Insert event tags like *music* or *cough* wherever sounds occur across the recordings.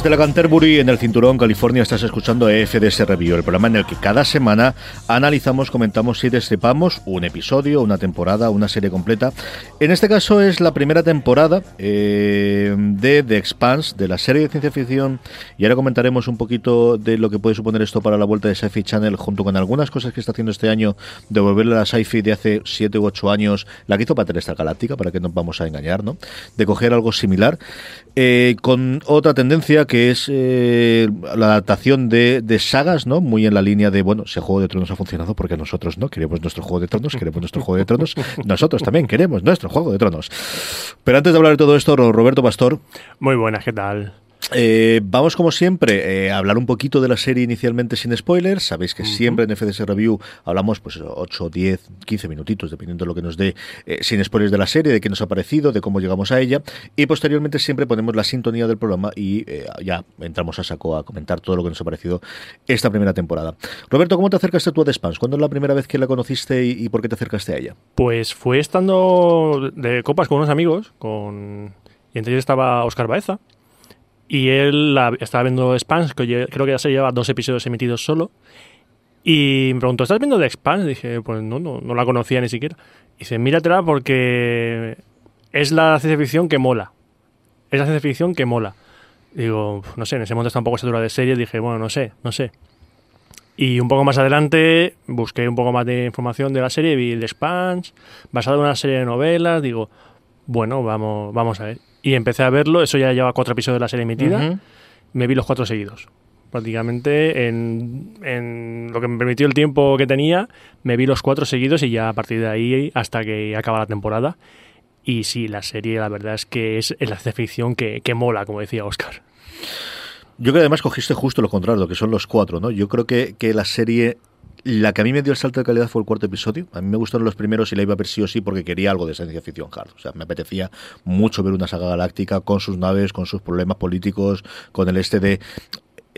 Desde la Canterbury, en el Cinturón, California, estás escuchando FDS Review, el programa en el que cada semana analizamos, comentamos y destripamos un episodio, una temporada, una serie completa. En este caso es la primera temporada eh, de The Expanse, de la serie de ciencia ficción, y ahora comentaremos un poquito de lo que puede suponer esto para la vuelta de Sci-Fi Channel, junto con algunas cosas que está haciendo este año, devolverle a la Sci-Fi de hace 7 u 8 años, la que hizo esta Galáctica, para que no nos vamos a engañar, ¿no? De coger algo similar, eh, con otra tendencia que es eh, la adaptación de, sagas, ¿no? Muy en la línea de, bueno, si Juego de Tronos ha funcionado, porque nosotros no queremos nuestro Juego de Tronos, queremos nuestro Juego de Tronos, *laughs* nosotros también queremos nuestro Juego de Tronos. Pero antes de hablar de todo esto, Roberto Pastor. Muy buenas, ¿qué tal? Eh, vamos, como siempre, eh, a hablar un poquito de la serie inicialmente sin spoilers. Sabéis que siempre en FDS Review hablamos pues 8, 10, 15 minutitos, dependiendo de lo que nos dé, eh, sin spoilers de la serie, de qué nos ha parecido, de cómo llegamos a ella. Y posteriormente siempre ponemos la sintonía del programa y ya entramos a saco a comentar todo lo que nos ha parecido esta primera temporada. Roberto, ¿cómo te acercaste tú a The Spans? ¿Cuándo es la primera vez que la conociste y, por qué te acercaste a ella? Pues fue estando de copas con unos amigos, con... y entre ellos estaba Oscar Baeza y él estaba viendo Spans, que creo que ya se lleva dos episodios emitidos solo. Y me preguntó, ¿estás viendo The Expanse? Dije, pues no, no, no la conocía ni siquiera. Y dice, míratela porque es la ciencia ficción que mola. Es la ciencia ficción que mola. Digo, no sé, en ese momento está un poco saturada de series. Dije, bueno, no sé, no sé. Y un poco más adelante busqué un poco más de información de la serie, vi The Expanse, basado en una serie de novelas. Digo, bueno, vamos, vamos a ver y empecé a verlo, eso ya lleva cuatro episodios de la serie emitida, me vi los cuatro seguidos. Prácticamente en, lo que me permitió el tiempo que tenía, me vi los cuatro seguidos y ya a partir de ahí hasta que acaba la temporada. Y sí, la serie la verdad es que es la ficción que, que mola, como decía Oscar. Yo creo que además cogiste justo lo contrario, que son los cuatro, ¿no? Yo creo que, que la serie la que a mí me dio el salto de calidad fue el cuarto episodio. A mí me gustaron los primeros y la iba a ver sí o sí porque quería algo de ciencia ficción hard. O sea, me apetecía mucho ver una saga galáctica con sus naves, con sus problemas políticos, con el este de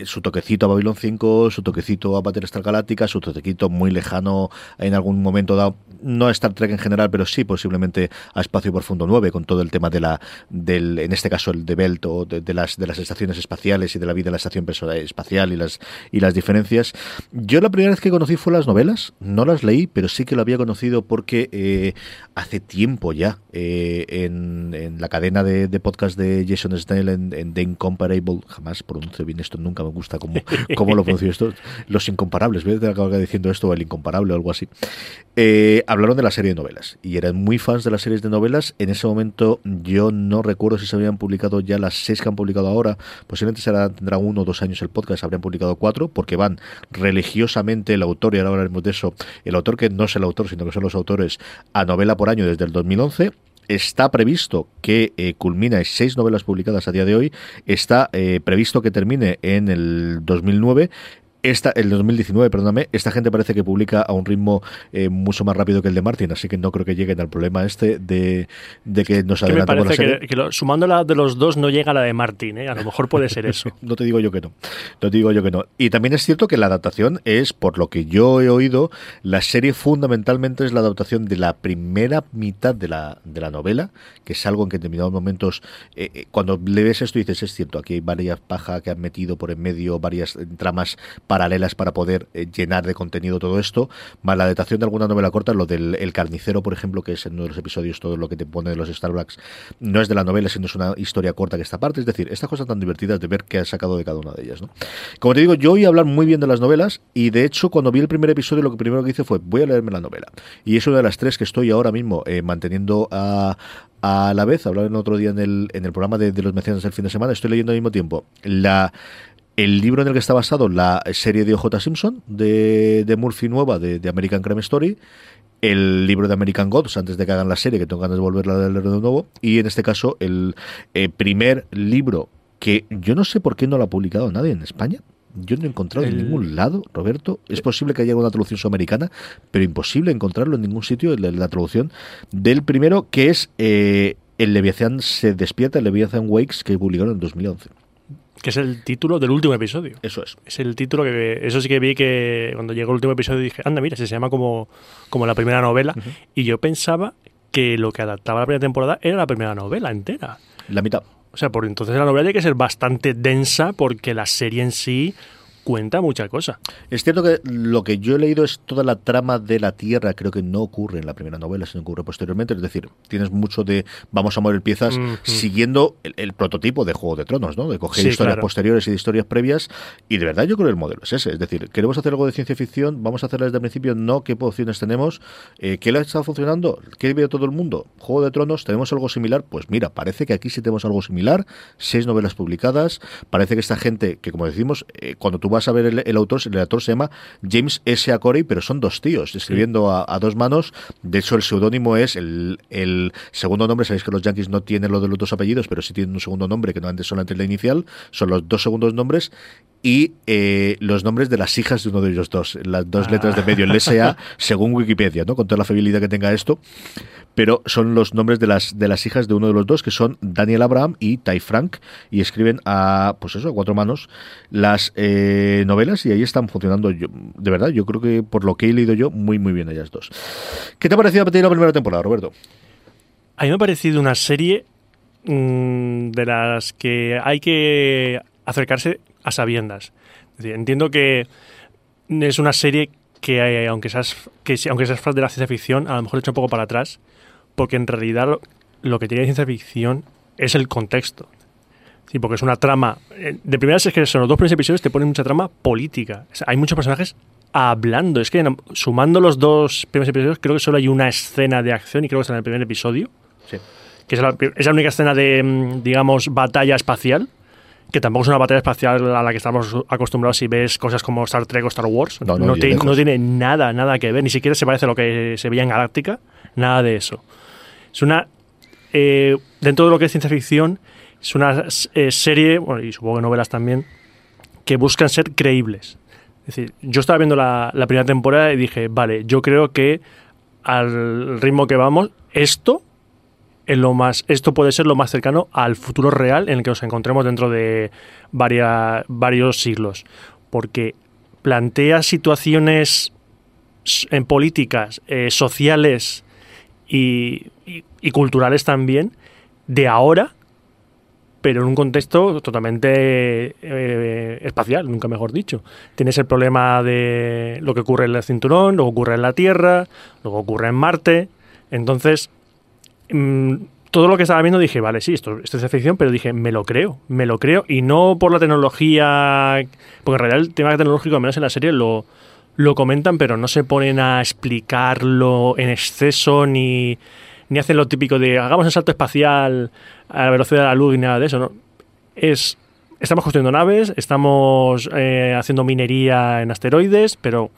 su toquecito a Babylon 5, su toquecito a Battlestar Galáctica, su toquecito muy lejano en algún momento dado, no a Star Trek en general, pero sí posiblemente a Espacio Profundo 9, con todo el tema de la, del, en este caso el de Belt o de, las, de las estaciones espaciales y de la vida en la estación espacial y las, y las diferencias. Yo la primera vez que conocí fue las novelas, no las leí, pero sí que lo había conocido porque eh, hace tiempo ya eh, en, en, la cadena de, de, podcast de Jason Snell en, en The Incomparable, jamás pronuncio bien esto, nunca me gusta cómo, cómo lo pronuncio esto, los incomparables, voy a acabar diciendo esto, el incomparable o algo así. Eh, hablaron de la serie de novelas y eran muy fans de las series de novelas. En ese momento yo no recuerdo si se habían publicado ya las seis que han publicado ahora. Posiblemente será, tendrá uno o dos años el podcast, habrían publicado cuatro, porque van religiosamente el autor, y ahora hablaremos de eso, el autor que no es el autor, sino que son los autores, a novela por año desde el 2011 está previsto que eh, culmina en seis novelas publicadas a día de hoy, está eh, previsto que termine en el 2009 esta, el 2019, perdóname, esta gente parece que publica a un ritmo eh, mucho más rápido que el de Martin, así que no creo que lleguen al problema este de, de que nos adelantemos la serie. Que, que sumando la de los dos no llega la de Martin, ¿eh? a lo *laughs* mejor puede ser eso. no te digo yo que no, no te digo yo que no. Y también es cierto que la adaptación es, por lo que yo he oído, la serie fundamentalmente es la adaptación de la primera mitad de la, de la novela, que es algo en que en determinados momentos, eh, eh, cuando le ves esto dices, es cierto, aquí hay varias pajas que han metido por en medio, varias tramas paralelas para poder eh, llenar de contenido todo esto, más la adaptación de alguna novela corta, lo del el carnicero, por ejemplo, que es en uno de los episodios todo lo que te pone de los Starbucks, no es de la novela, sino es una historia corta que está aparte, es decir, estas cosas tan divertidas de ver qué ha sacado de cada una de ellas. ¿no? Como te digo, yo a hablar muy bien de las novelas y de hecho cuando vi el primer episodio lo que primero que hice fue voy a leerme la novela. Y es una de las tres que estoy ahora mismo eh, manteniendo a, a la vez, hablar en otro día en el, en el programa de, de los menciones del fin de semana, estoy leyendo al mismo tiempo la el libro en el que está basado la serie de OJ Simpson de, de Murphy nueva de, de, American Crime Story el libro de American Gods antes de que hagan la serie que tengo ganas de volverla a leer de nuevo y en este caso el eh, primer libro que yo no sé por qué no lo ha publicado nadie en España. Yo no he encontrado el... en ningún lado, Roberto. Es posible que haya alguna traducción sudamericana, pero imposible encontrarlo en ningún sitio, la, la traducción del primero, que es eh, El Leviathan se despierta, el Leviathan Wakes, que publicaron en 2011 que es el título del último episodio. Eso es. Es el título que eso sí que vi que cuando llegó el último episodio dije, anda, mira, se llama como, como la primera novela. Uh -huh. Y yo pensaba que lo que adaptaba la primera temporada era la primera novela entera. La mitad. O sea, por entonces la novela tiene que ser bastante densa porque la serie en sí cuenta mucha cosa. Es cierto que lo que yo he leído es toda la trama de la Tierra, creo que no ocurre en la primera novela, sino ocurre posteriormente. Es decir, tienes mucho de vamos a mover piezas siguiendo el, el, prototipo de Juego de Tronos, ¿no? De coger sí, historias claro. posteriores y de historias previas. Y de verdad yo creo que el modelo es ese. Es decir, queremos hacer algo de ciencia ficción, vamos a hacerla desde el principio, no qué opciones tenemos, eh, qué le está funcionando, qué ve todo el mundo. Juego de Tronos, ¿tenemos algo similar? Pues mira, parece que aquí sí tenemos algo similar, seis novelas publicadas, parece que esta gente, que como decimos, eh, cuando tú vas a ver el, el, autor, el autor se llama James S. A. Corey, pero son dos tíos escribiendo a, a, dos manos. De hecho, el seudónimo es el, el, segundo nombre. Sabéis que los Yankees no tienen lo de los dos apellidos, pero sí tienen un segundo nombre que no antes solamente la inicial. Son los dos segundos nombres y eh, los nombres de las hijas de uno de ellos dos, las dos ah. letras de medio, el SA, *laughs* según Wikipedia, ¿no? Con toda la fiabilidad que tenga esto. Pero son los nombres de las, de las hijas de uno de los dos, que son Daniel Abraham y Ty Frank, y escriben a, pues eso, a cuatro manos las eh, novelas, y ahí están funcionando, yo, de verdad, yo creo que por lo que he leído yo, muy, muy bien ellas dos. ¿Qué te ha parecido a partir de la primera temporada, Roberto? A mí me ha parecido una serie mmm, de las que hay que acercarse a sabiendas. Es decir, entiendo que es una serie que, aunque seas, que aunque seas fan de la ciencia ficción, a lo mejor le echa un poco para atrás, porque en realidad lo, lo que tiene ciencia ficción es el contexto. Sí, porque es una trama. Eh, De primeras es que son los dos primeros episodios te ponen mucha trama política. O sea, hay muchos personajes hablando. Es que sumando los dos primeros episodios, creo que solo hay una escena de acción y creo que está en el primer episodio. Sí. Que es la, es la única escena de, mm, digamos, batalla espacial que tampoco es una batalla espacial a la que estamos acostumbrados si ves cosas como Star Trek o Star Wars. No, no, no, te, no, tiene nada, nada que ver, ni siquiera se parece a lo que se veía en Galáctica, nada de eso. Es una. Eh, dentro de lo que es ciencia ficción, es una eh, serie, bueno, y supongo que novelas también, que buscan ser creíbles. Es decir, yo estaba viendo la, la primera temporada y dije, vale, yo creo que al ritmo que vamos, esto en lo más, esto puede ser lo más cercano al futuro real en el que nos encontremos dentro de varios siglos. Porque plantea situaciones en políticas, eh, sociales y, y, y, culturales también de ahora, pero en un contexto totalmente eh, espacial, nunca mejor dicho. Tienes el problema de lo que ocurre en el cinturón, lo que ocurre en la Tierra, lo que ocurre en Marte. Entonces, mmm, todo lo que estaba viendo dije, vale, sí, esto, esto, es ficción, pero dije, me lo creo, me lo creo, y no por la tecnología, porque en realidad el tema tecnológico, al menos en la serie, lo, lo comentan, pero no se ponen a explicarlo en exceso, ni, ni hacen lo típico de hagamos el salto espacial a la velocidad de la luz y nada de eso. Es, estamos construyendo naves, estamos eh, haciendo minería en asteroides, pero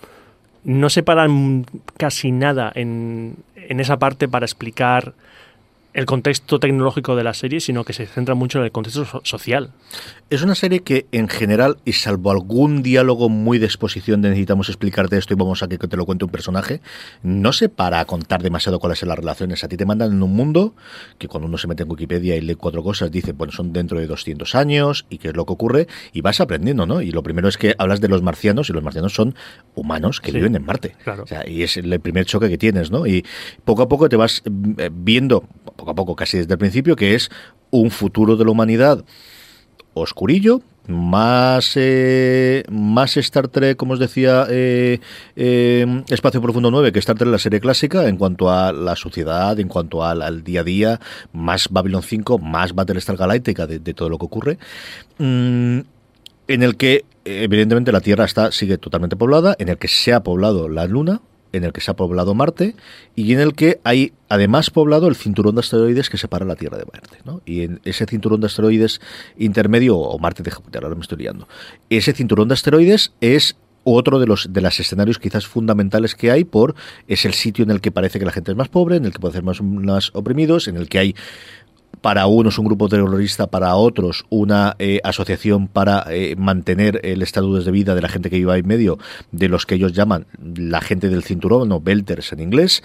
no se paran casi nada en, en esa parte para explicar el contexto tecnológico de la serie, sino que se centra mucho en el contexto social. Es una serie que en general, y salvo algún diálogo muy de exposición de necesitamos explicarte esto y vamos a que te lo cuente un personaje, no se para a contar demasiado cuáles son las relaciones. A ti te mandan en un mundo que cuando uno se mete en Wikipedia y lee cuatro cosas, dice, bueno, son dentro de 200 años y qué es lo que ocurre, y vas aprendiendo, ¿no? Y lo primero es que hablas de los marcianos y los marcianos son humanos que viven en Marte. Claro. O sea, y es el primer choque que tienes, ¿no? Y poco a poco te vas eh, viendo poco a poco, casi desde el principio, que es un futuro de la humanidad oscurillo, más eh, más Star Trek, como os decía, eh, eh, Espacio Profundo 9, que Star Trek la serie clásica, en cuanto a la sociedad, en cuanto al, al día a día, más Babylon 5, más Battlestar Galactica de, de todo lo que ocurre. Mm, en el que, evidentemente, la Tierra está, sigue totalmente poblada, en el que se ha poblado la Luna, en el que se ha poblado Marte y en el que hay además poblado el cinturón de asteroides que separa la Tierra de Marte. Y en ese cinturón de asteroides intermedio, o Marte de Júpiter, ahora me estoy liando, ese cinturón de asteroides es otro de los de escenarios quizás fundamentales que hay por es el sitio en el que parece que la gente es más pobre, en el que puede ser más, más oprimidos, en el que hay para unos un grupo terrorista, para otros una eh, asociación para eh, mantener el estatus de vida de la gente que vive ahí en medio, de los que ellos llaman la gente del cinturón, o belters en inglés,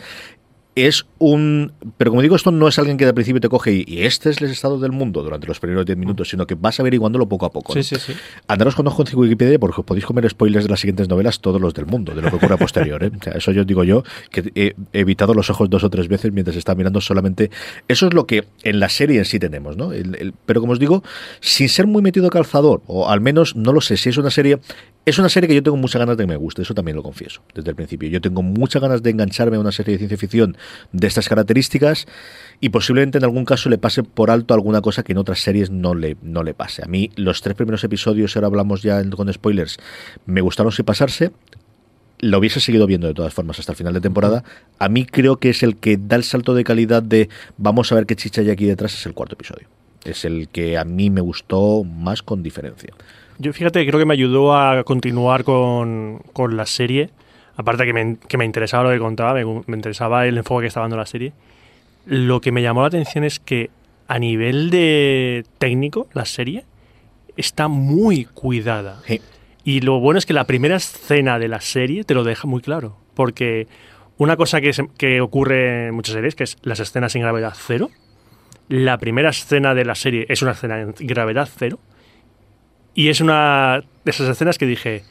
es un... Pero como digo, esto no es alguien que de principio te coge y, y este es el estado del mundo durante los primeros 10 minutos, sino que vas averiguándolo poco a poco. ¿no? Sí, sí, sí. Andaros con ojo en Wikipedia porque os podéis comer spoilers de las siguientes novelas todos los del mundo, de lo que ocurre a posterior. ¿eh? O sea, eso yo digo yo, que he evitado los ojos dos o tres veces mientras está mirando solamente... Eso es lo que en la serie en sí tenemos, ¿no? El, el, pero como os digo, sin ser muy metido calzador, o al menos, no lo sé, si es una serie... Es una serie que yo tengo muchas ganas de que me guste, eso también lo confieso desde el principio. Yo tengo muchas ganas de engancharme a una serie de ciencia ficción de estas características y posiblemente en algún caso le pase por alto alguna cosa que en otras series no le, no le pase. A mí los tres primeros episodios, ahora hablamos ya con spoilers, me gustaron sin pasarse. Lo hubiese seguido viendo de todas formas hasta el final de temporada. A mí creo que es el que da el salto de calidad de vamos a ver qué chicha hay aquí detrás, es el cuarto episodio. Es el que a mí me gustó más con diferencia. Yo fíjate, creo que me ayudó a continuar con, con la serie. Aparte que me, que me interesaba lo que contaba, me, me, interesaba el enfoque que estaba dando la serie. Lo que me llamó la atención es que a nivel de técnico, la serie está muy cuidada. Sí. Y lo bueno es que la primera escena de la serie te lo deja muy claro. Porque una cosa que, se, que ocurre en muchas series, que es las escenas en gravedad cero, la primera escena de la serie es una escena en gravedad cero y es una de esas escenas que dije,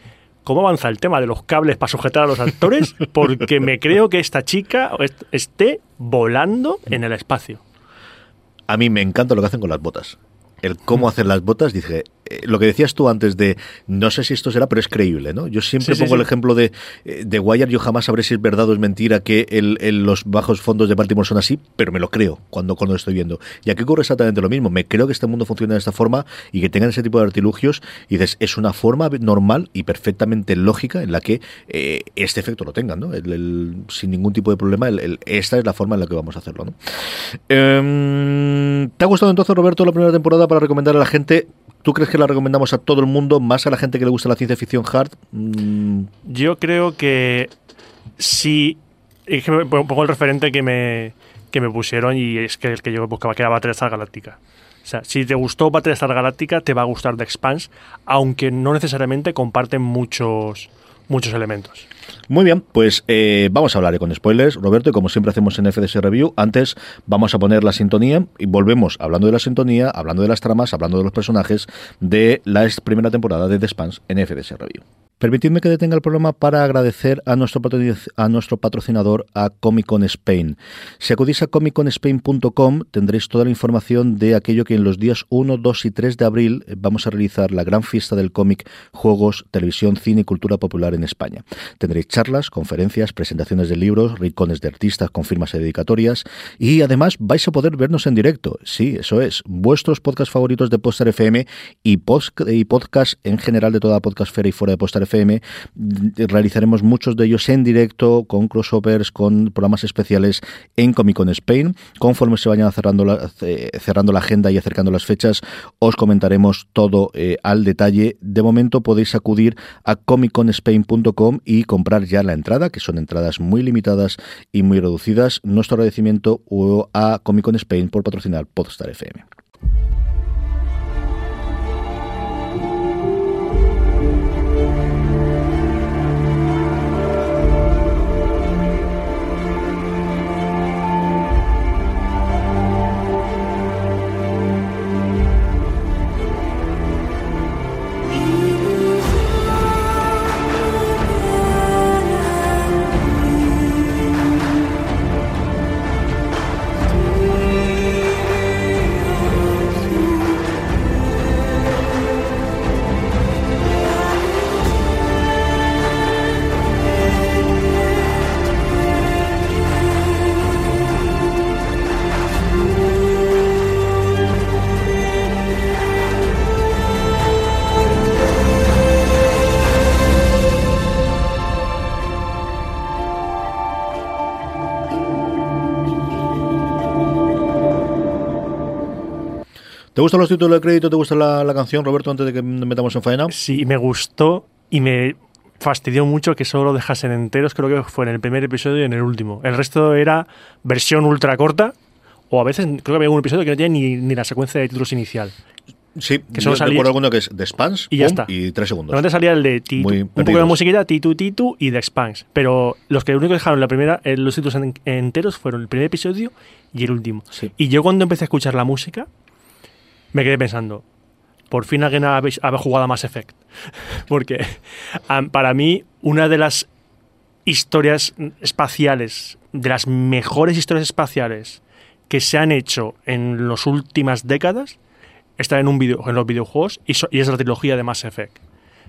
¿cómo avanza el tema de los cables para sujetar a los actores? *laughs* Porque me creo que esta chica esté volando en el espacio. A mí me encanta lo que hacen con las botas. El cómo hacer las botas, dije, eh, lo que decías tú antes de, no sé si esto será, pero es creíble, ¿no? Yo siempre sí, pongo sí, el ejemplo de, eh, de Wire, yo jamás sabré si es verdad o es mentira que el, el, los bajos fondos de Baltimore son así, pero me lo creo cuando, cuando lo estoy viendo. Y aquí ocurre exactamente lo mismo, me creo que este mundo funciona de esta forma y que tengan ese tipo de artilugios y dices, es una forma normal y perfectamente lógica en la que eh, este efecto lo tengan, ¿no? El, sin ningún tipo de problema, esta es la forma en la que vamos a hacerlo, ¿no? Eh, ¿Te ha gustado entonces, Roberto, la primera temporada para recomendar a la gente? ¿Tú crees que la recomendamos a todo el mundo, más a la gente que le gusta la ciencia ficción hard? Mm. Yo creo que sí. Es que pongo el referente que me, que me pusieron y es que el que yo buscaba, que era Battlestar Galáctica. O sea, si te gustó Battlestar Galáctica, te va a gustar The Expanse, aunque no necesariamente comparten muchos, muchos elementos. Muy bien, pues eh, vamos a hablar con spoilers, Roberto, y como siempre hacemos en FDS Review, antes vamos a poner la sintonía y volvemos hablando de la sintonía, hablando de las tramas, hablando de los personajes de la primera temporada de The Spans en FDS Review. Permitidme que detenga el programa para agradecer a nuestro, patrocinador, a Comic Con Spain. Si acudís a comicconspain.com tendréis toda la información de aquello que en los días 1, 2 y 3 de abril vamos a realizar la gran fiesta del cómic, juegos, televisión, cine y cultura popular en España. Tendréis charlas, conferencias, presentaciones de libros, rincones de artistas con firmas y dedicatorias y además vais a poder vernos en directo. Sí, eso es. Vuestros podcasts favoritos de Poster FM y, post y podcast en general de toda Podcastfera y fuera de Poster FM. Realizaremos muchos de ellos en directo, con crossovers, con programas especiales en Comic Con Spain. Conforme se vayan cerrando la, agenda y acercando las fechas, os comentaremos todo eh, al detalle. De momento podéis acudir a comicconspain.com y comprar ya la entrada, que son entradas muy limitadas y muy reducidas. Nuestro agradecimiento a Comic Con Spain por patrocinar Podstar FM. ¿Te gustan los títulos de crédito? ¿Te gusta la, canción, Roberto, antes de que metamos en faena? Sí, me gustó y me fastidió mucho que solo lo dejasen enteros, creo que fue en el primer episodio y en el último. El resto era versión ultra corta, o a veces creo que había un episodio que no tenía ni, la secuencia de títulos inicial. Sí, que solo salía, recuerdo alguno que es The Spans y ya está. Y tres segundos. Normalmente salía el de Titu, un poco de musiquita, Titu Titu y The Spans. Pero los que único dejaron la primera, eh, los títulos enteros fueron el primer episodio y el último. Y yo cuando empecé a escuchar la música, me quedé pensando, por fin alguien ha, jugado a Mass Effect. *laughs* Porque para mí, una de las historias espaciales, de las mejores historias espaciales que se han hecho en las últimas décadas, está en, un video, en los videojuegos y, es la trilogía de Mass Effect.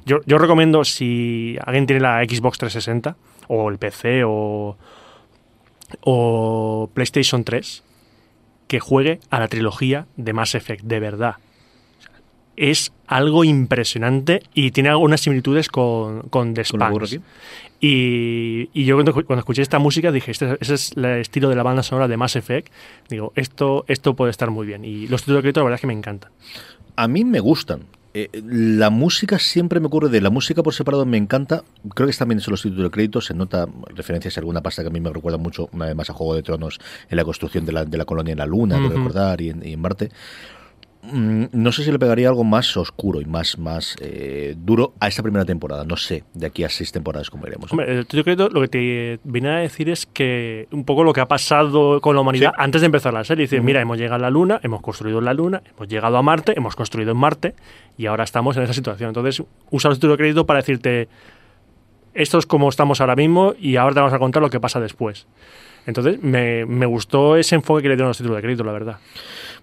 Yo, yo, recomiendo, si alguien tiene la Xbox 360 o el PC o, o PlayStation 3, que juegue a la trilogía de Mass Effect, de verdad. Es algo impresionante y tiene algunas similitudes con, con The Spans. Y, y, yo cuando, escuché esta música dije, este, ese es el estilo de la banda sonora de Mass Effect. Digo, esto, esto puede estar muy bien. Y los títulos de crédito la verdad es que me encantan. A mí me gustan. Eh, la música siempre me ocurre de la música por separado me encanta. Creo que también son los títulos de crédito se nota referencias a alguna pasta que a mí me recuerda mucho una vez más a Juego de Tronos en la construcción de la, de la colonia en la Luna recordar y en Marte. Mm, no sé si le pegaría algo más oscuro y más, más eh, duro a esta primera temporada. No sé, de aquí a seis temporadas como iremos. Hombre, yo creo que lo que te viene a decir es que un poco lo que ha pasado con la humanidad antes de empezar la serie. Dice, mira, hemos llegado a la Luna, hemos construido la Luna, hemos llegado a Marte, hemos construido en Marte y ahora estamos en esa situación. Entonces, usa el título de crédito para decirte, esto es como estamos ahora mismo y ahora te vamos a contar lo que pasa después. Entonces, me, me gustó ese enfoque que le dieron los títulos de crédito, la verdad.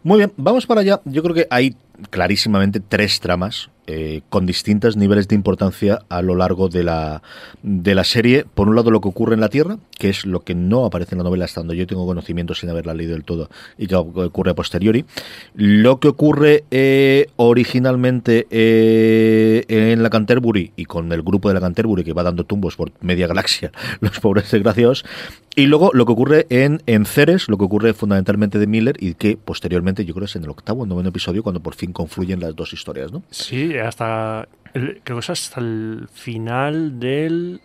Muy bien, vamos para allá. Yo creo que hay clarísimamente tres tramas eh, con distintos niveles de importancia a lo largo de la, de la serie. Por un lado, lo que ocurre en la Tierra, que es lo que no aparece en la novela estando yo tengo conocimiento sin haberla leído del todo y que ocurre a posteriori. Lo que ocurre eh, originalmente eh, en la Canterbury y con el grupo de la Canterbury que va dando tumbos por media galaxia, *laughs* los pobres desgraciados. Y luego lo que ocurre en, en Ceres, lo que ocurre fundamentalmente de Miller y que posteriormente, yo creo es en el octavo o noveno episodio, cuando por fin confluyen las dos historias, ¿no? Sí, hasta. creo que es hasta el final del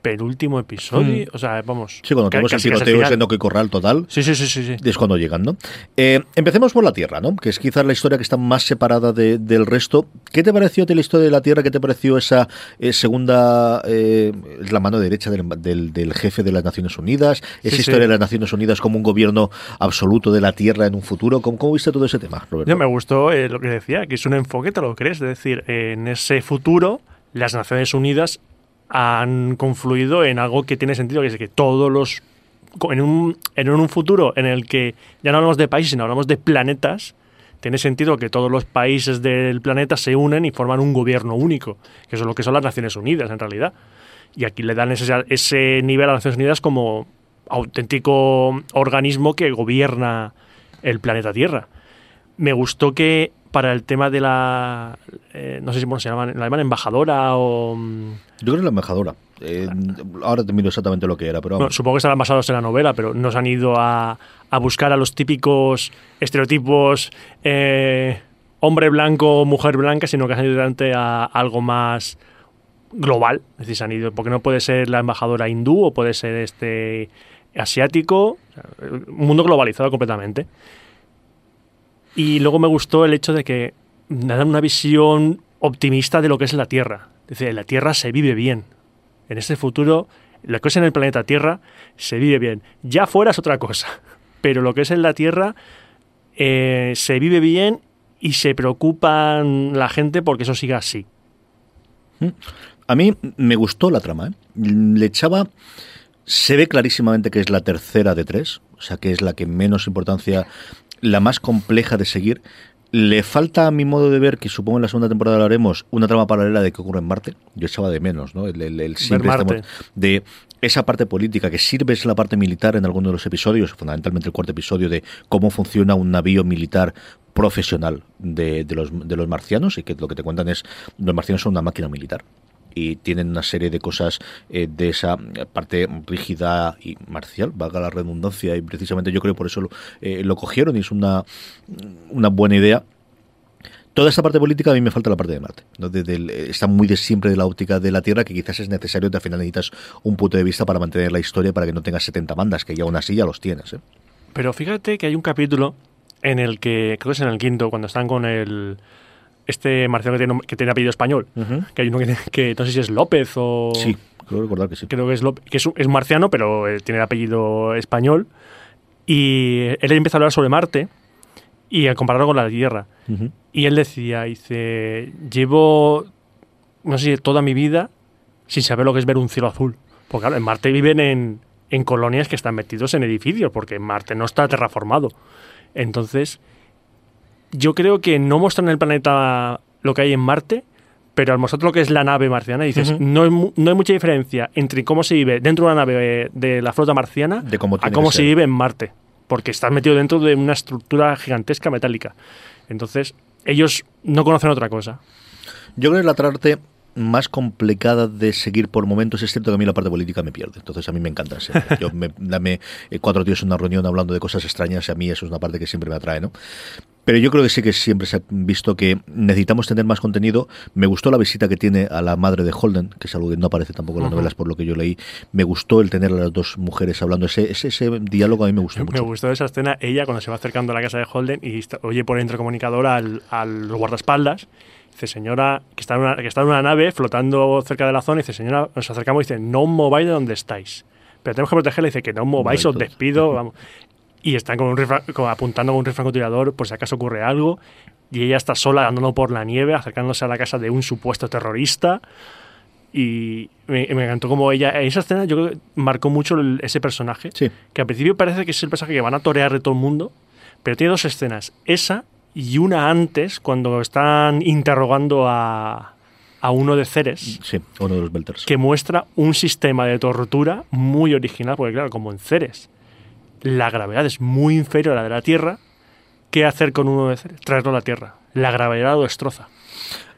penúltimo episodio. Mm. O sea, vamos. Sí, cuando tenemos el tiroteo siendo que corral total. Sí, sí, sí, sí. sí. Es cuando llegan, ¿no? Eh, empecemos por la Tierra, ¿no? Que es quizás la historia que está más separada del resto. ¿Qué te pareció de la historia de la Tierra? ¿Qué te pareció esa eh, segunda. Eh, la mano derecha del, jefe de las Naciones Unidas? Esa historia de las Naciones Unidas como un gobierno absoluto de la Tierra en un futuro. ¿Cómo, cómo viste todo ese tema, Roberto? me gustó lo que decía, que es un enfoque, te lo crees. Es decir, en ese futuro las Naciones Unidas han confluido en algo que tiene sentido, que es que todos los... En un, en un futuro en el que ya no hablamos de países, sino hablamos de planetas, tiene sentido que todos los países del planeta se unen y forman un gobierno único, que eso es lo que son las Naciones Unidas en realidad. Y aquí le dan ese, ese nivel a las Naciones Unidas como auténtico organismo que gobierna el planeta Tierra. Me gustó que para el tema de la. eh, no sé si bueno, se llama, la llaman embajadora o. mm, Yo creo que la embajadora. Eh, ahora te miro exactamente lo que era, pero Bueno, supongo que estarán basados en la novela, pero no se han ido a, a buscar a los típicos estereotipos eh, hombre blanco, mujer blanca, sino que se han ido delante a algo más global. Es decir, se han ido, porque no puede ser la embajadora hindú o puede ser este asiático, o sea, un mundo globalizado completamente. Y luego me gustó el hecho de que me dan una visión optimista de lo que es la Tierra. Decir, la Tierra se vive bien. En ese futuro, lo que es en el planeta Tierra se vive bien. Ya fuera es otra cosa. *laughs* Pero lo que es en la Tierra eh, se vive bien y se preocupan la gente porque eso siga así. A mí me gustó la trama. ¿eh? Le echaba. Se ve clarísimamente que es la tercera de tres, o sea que es la que menos importancia, la más compleja de seguir. Le falta, a mi modo de ver, que supongo en la segunda temporada lo haremos, una trama paralela de qué ocurre en Marte. Yo echaba de menos, ¿no? El, el- el siempre Marte. estamos- de esa parte política que sirve es la parte militar en alguno de los episodios, fundamentalmente el cuarto episodio de cómo funciona un navío militar profesional de, de los, de los marcianos y que lo que te cuentan es los marcianos son una máquina militar y tienen una serie de cosas eh, de esa parte rígida y marcial, valga la redundancia, y precisamente yo creo por eso lo, eh, lo cogieron y es una, una buena idea. Toda esta parte política a mí me falta la parte de Marte. ¿no? De- del- eh, está muy de siempre de la óptica de la Tierra, que quizás es necesario, que al final necesitas un punto de vista para mantener la historia, para que no tengas 70 bandas, que ya aún así ya los tienes. ¿eh? Pero fíjate que hay un capítulo en el que, creo que es en el quinto, cuando están con el. Este marciano que tiene, que tiene apellido español. Que hay uno que, que no sé si es López o. Sí, creo recordar que sí. Creo que es, López, que es, marciano, pero eh, tiene el apellido español. Y él empieza a hablar sobre Marte y a compararlo con la Tierra. Y él decía, dice, llevo, no sé, toda mi vida sin saber lo que es ver un cielo azul. Porque claro, en Marte viven en, en colonias que están metidos en edificios, porque Marte no está terraformado. Entonces, yo creo que no muestran en el planeta lo que hay en Marte, pero al mostrar lo que es la nave marciana, dices, no, hay, no hay mucha diferencia entre cómo se vive dentro de una nave de la flota marciana De cómo a cómo se vive en Marte, porque estás metido dentro de una estructura gigantesca metálica. Entonces, ellos no conocen otra cosa. Yo creo que la parte más complicada de seguir por momentos es cierto que a mí la parte política me pierde. Entonces a mí me encanta. siempre. *laughs* Yo me, dame eh, cuatro tíos en una reunión hablando de cosas extrañas y a mí eso es una parte que siempre me atrae, ¿no? Pero yo creo que sí que siempre se ha visto que necesitamos tener más contenido. Me gustó la visita que tiene a la madre de Holden, que es algo que no aparece tampoco en las novelas por lo que yo leí. Me gustó el tener a las dos mujeres hablando. Ese, ese, ese diálogo a mí me gustó Me mucho. gustó esa escena, ella cuando se va acercando a la casa de Holden y está- oye por el intercomunicador al, al guardaespaldas. Dice, señora, que está, en una, que está en una nave flotando cerca de la zona. Y dice, señora, nos acercamos y dice, no mováis de donde estáis. Pero tenemos que protegerla. Dice que no os mováis, os despido. *laughs* Vamos. Y están con un rifle- con- apuntando con un francotirador por si acaso ocurre algo. Y ella está sola andando por la nieve, acercándose a la casa de un supuesto terrorista. Y me, me encantó como ella. Esa escena yo creo que marcó mucho el- ese personaje Sí. que al principio parece que es el personaje que van a torear de todo el mundo, pero tiene dos escenas. Esa y una antes, cuando están interrogando a, a uno de Ceres, Sí, uno de los Belters. que muestra un sistema de tortura muy original, porque claro, como en Ceres, la gravedad es muy inferior a la de la Tierra. ¿Qué hacer con uno de? Traerlo a la Tierra. La gravedad lo destroza.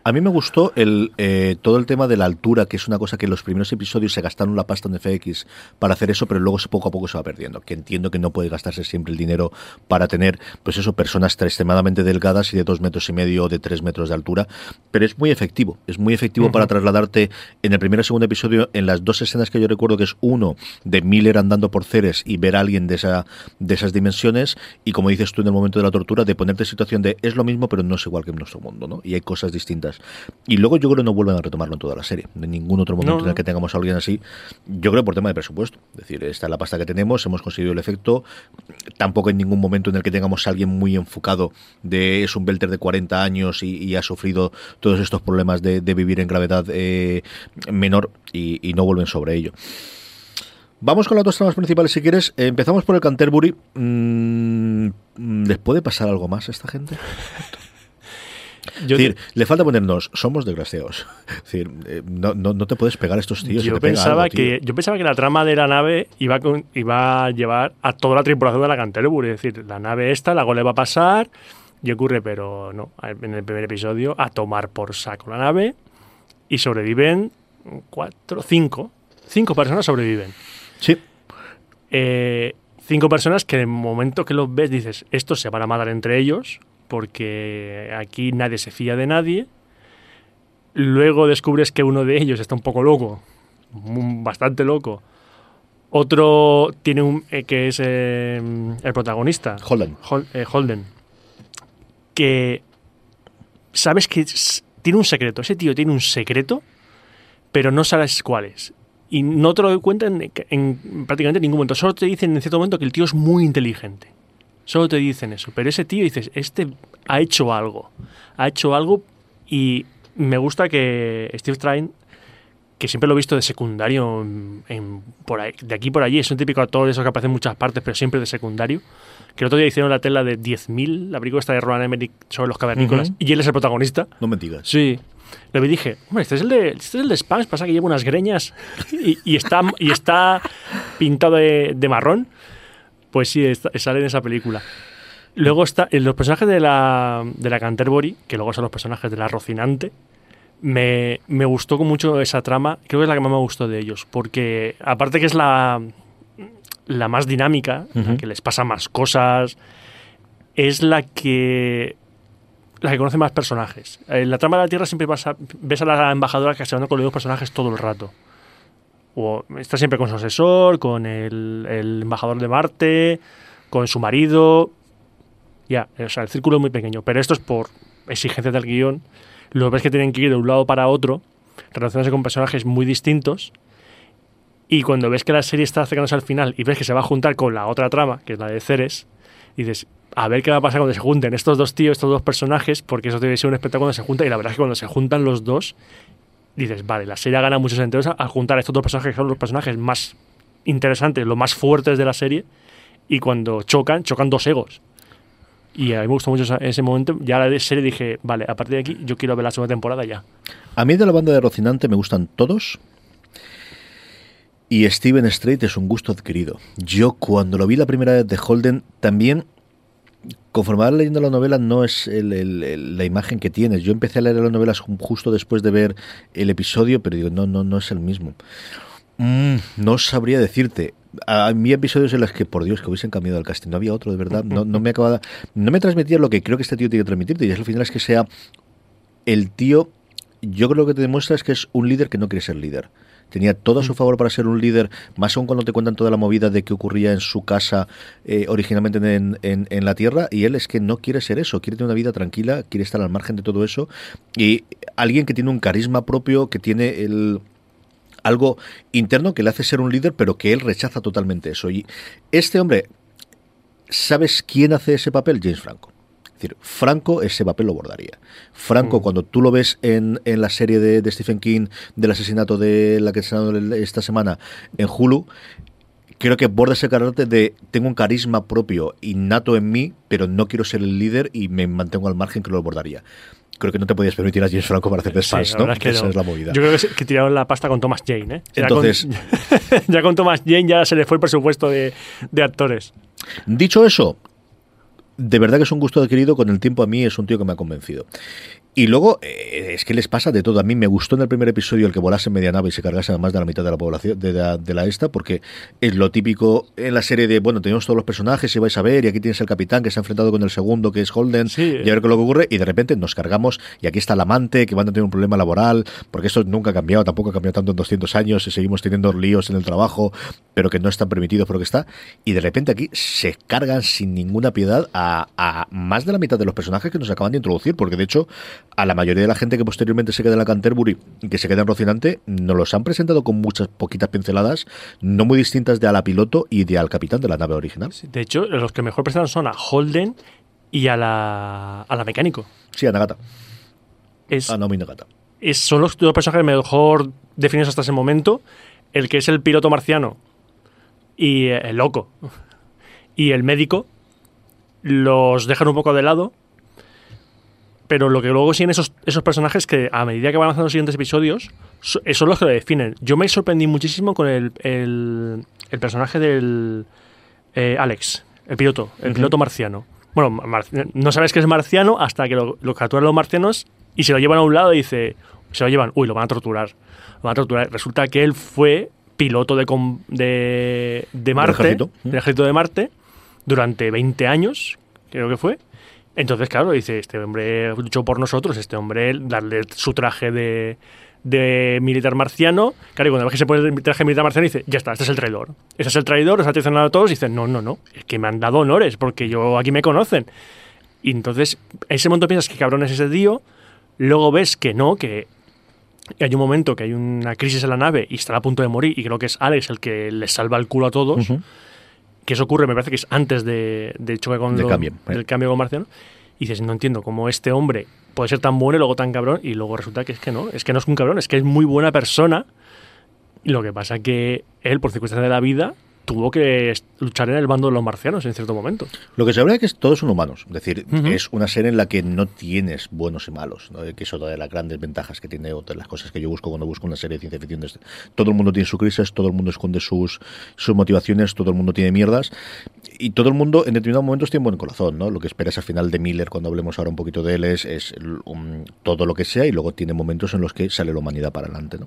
A mí me gustó el, eh, todo el tema de la altura, que es una cosa que en los primeros episodios se gastaron la pasta en FX para hacer eso, pero luego poco a poco se va perdiendo. Que entiendo que no puede gastarse siempre el dinero para tener, pues eso, personas extremadamente delgadas y de dos metros y medio o de tres metros de altura, pero es muy efectivo. Es muy efectivo para trasladarte en el primer y segundo episodio, en las dos escenas que yo recuerdo, que es uno de Miller andando por Ceres y ver a alguien de, esa, de esas dimensiones, y como dices tú en el momento de la tortura, de ponerte en situación de es lo mismo, pero no es igual que en nuestro mundo, ¿no? Y hay cosas distintas. Y luego yo creo que no vuelven a retomarlo en toda la serie. En ningún otro momento No, en el que tengamos a alguien así. Yo creo por tema de presupuesto. Es decir, esta es la pasta que tenemos, hemos conseguido el efecto. Tampoco en ningún momento en el que tengamos a alguien muy enfocado de es un belter de 40 años y, y ha sufrido todos estos problemas de, de vivir en gravedad eh, menor y, y no vuelven sobre ello. Vamos con las dos tramas principales si quieres. Empezamos por el Canterbury. Mm, ¿Les puede pasar algo más a esta gente? *laughs* Yo, Es decir, le falta ponernos, somos desgraciados. *laughs* Es decir, eh, no, no, no te puedes pegar a estos tíos. yo te pensaba algo, tío. que yo pensaba que la trama de la nave iba con- iba a llevar a toda la tripulación de la Canterbury, es decir, la nave esta, la le va a pasar Y ocurre, pero no, en el primer episodio, a tomar por saco la nave y sobreviven cuatro, cinco. Cinco personas sobreviven. Sí. Eh, cinco personas que en el momento que los ves dices, estos se van a matar entre ellos, porque aquí nadie se fía de nadie. Luego descubres que uno de ellos está un poco loco, bastante loco. Otro tiene un eh, que es eh, el protagonista, Holden. Hol- eh, Holden, que sabes que tiene un secreto. Ese tío tiene un secreto, pero no sabes cuál es. Y no te lo cuentan en, en prácticamente ningún momento. Solo te dicen en cierto momento que el tío es muy inteligente. Solo te dicen eso. Pero ese tío dices, este ha hecho algo. Ha hecho algo y me gusta que Steve Train, que siempre lo he visto de secundario en, en- por ahí, de aquí por allí, es un típico actor de esos que aparece en muchas partes, pero siempre de secundario. Que el otro día hicieron la tela de 10.000, la película esta de Roland Emmerich sobre los cavernícolas, y él es el protagonista. No me digas. Sí. Lo vi y dije, hombre, este es el de, este es el de Spams, pasa que lleva unas greñas y, y está, y está pintado de, de marrón. Pues sí, está- sale en esa película. Luego está en los personajes de la, de la Canterbury, que luego son los personajes de la Rocinante. Me, me gustó mucho esa trama, creo que es la que más me gustó de ellos, porque aparte que es la, la más dinámica, la que les pasa más cosas, es la que la que conoce más personajes. En la trama de la Tierra siempre vas a- ves a la embajadora que se con los mismos personajes todo el rato. O está siempre con su asesor, con el, embajador de Marte, con su marido. Ya, o sea, el círculo es muy pequeño. Pero esto es por exigencias del guion. Lo ves que tienen que ir de un lado para otro, relacionarse con personajes muy distintos. Y cuando ves que la serie está acercándose al final y ves que se va a juntar con la otra trama, que es la de Ceres, dices, a ver qué va a pasar cuando se junten estos dos tíos, estos dos personajes, porque eso debe ser un espectáculo cuando se juntan. Y la verdad es que cuando se juntan los dos, dices, vale, la serie gana muchos enteros al juntar estos dos personajes que son los personajes más interesantes, los más fuertes de la serie. Y cuando chocan, chocan dos egos. Y a mí me gustó mucho ese momento. Ya la serie dije, vale, a partir de aquí yo quiero ver la segunda temporada ya. A mí de la banda de Rocinante me gustan todos. Y Steven Strait es un gusto adquirido. Yo cuando lo vi la primera vez de Holden también, conforme leyendo la novela, no es el- la imagen que tienes. Yo empecé a leer las novelas ju- justo después de ver el episodio, pero digo, no, no, no es el mismo. Mm, no sabría decirte. A mí episodios en los que, por Dios, que hubiesen cambiado el casting. No había otro, de verdad. No, no me acababa, no me transmitía lo que creo que este tío tiene que transmitirte. Y es al final es que sea el tío, yo creo que te demuestra es que es un líder que no quiere ser líder. Tenía todo a su favor para ser un líder, más aún cuando te cuentan toda la movida de que ocurría en su casa eh, originalmente en, en- en la Tierra, y él es que no quiere ser eso, quiere tener una vida tranquila, quiere estar al margen de todo eso, y alguien que tiene un carisma propio, que tiene el algo interno que le hace ser un líder, pero que él rechaza totalmente eso. Y este hombre, ¿sabes quién hace ese papel? James Franco. Es decir, Franco ese papel lo bordaría. Franco, Mm. cuando tú lo ves en, en la serie de, de Stephen King del asesinato de la que se ha dado esta semana en Hulu, creo que borda ese carácter de tengo un carisma propio innato en mí, pero no quiero ser el líder y me mantengo al margen que lo bordaría. Creo que no te podías permitir a James Franco para hacer The Sí, ¿no? verdad es que Esa no. es la movida. Yo creo que tiraron la pasta con Thomas Jane, ¿eh? Ya Entonces- con, *laughs* ya con Thomas Jane ya se le fue el presupuesto de, de actores. Dicho eso, de verdad que es un gusto adquirido. Con el tiempo a mí es un tío que me ha convencido. Y luego, eh, es que les pasa de todo. A mí me gustó en el primer episodio el que volase en media nave y se cargase a más de la mitad de la población, de la, de la esta, porque es lo típico en la serie de, bueno, tenemos todos los personajes y vais a ver, y aquí tienes el capitán que se ha enfrentado con el segundo, que es Holden, Sí. y a ver qué es lo que ocurre, y de repente nos cargamos, y aquí está el amante, que van a tener un problema laboral, porque esto nunca ha cambiado, tampoco ha cambiado tanto en 200 años, y seguimos teniendo líos en el trabajo, pero que no están permitidos por lo que está, y de repente aquí se cargan sin ninguna piedad a, a más de la mitad de los personajes que nos acaban de introducir, porque de hecho a la mayoría de la gente que posteriormente se queda en la Canterbury y que se queda en Rocinante, nos los han presentado con muchas poquitas pinceladas, no muy distintas de a la piloto y de al capitán de la nave original. De hecho, los que mejor presentan son a Holden y a la, a la mecánico. Sí, a Nagata, Es, a Naomi Nagata. es- son los dos personajes mejor definidos hasta ese momento. El que es el piloto marciano y eh, el loco y el médico los dejan un poco de lado. Pero lo que luego siguen esos, esos personajes que a medida que van avanzando los siguientes episodios so- eh, son los que lo definen. Yo me sorprendí muchísimo con el, el, el personaje del eh, Alex, el piloto, el piloto marciano. Bueno, mar- no sabes que es marciano hasta que lo, lo capturan los marcianos y se lo llevan a un lado y dice, se lo llevan, uy, lo van a torturar. Lo van a torturar. Resulta que él fue piloto de, com- de, de Marte, ejército. del ejército de Marte, durante 20 años, creo que fue. Entonces, claro, dice, este hombre luchó por nosotros, este hombre, darle su traje de, de militar marciano. Claro, y cuando ves que se pone el traje militar marciano, dice, ya está, este es el traidor. Este es el traidor, los ha traicionado a todos. Y dice, no, no, no, es que me han dado honores, porque yo aquí me conocen. Y entonces, en ese momento piensas que cabrón es ese tío, luego ves que no, que hay un momento que hay una crisis en la nave y está a punto de morir, y creo que es Alex el que le salva el culo a todos Ujú. Que eso ocurre, me parece que es antes de, del choque con Del lo- cambio, eh. del cambio con Marciano. Y dices, no entiendo cómo este hombre puede ser tan bueno y luego tan cabrón, y luego resulta que es que no, es que no es un cabrón, es que es muy buena persona. Y lo que pasa que él, por circunstancias de la vida, tuvo que luchar en el bando de los marcianos en cierto momento. Lo que se habla es que todos son humanos. Es decir, es una serie en la que no tienes buenos y malos. ¿no? Que es otra de las grandes ventajas que tiene, otra de las cosas que yo busco cuando busco una serie de ciencia ficción. Todo el mundo tiene su crisis, todo el mundo esconde sus, sus motivaciones, todo el mundo tiene mierdas. Y todo el mundo en determinados momentos tiene buen corazón. ¿no? Lo que esperas al final de Miller, cuando hablemos ahora un poquito de él, es, um, todo lo que sea y luego tiene momentos en los que sale la humanidad para adelante. ¿no?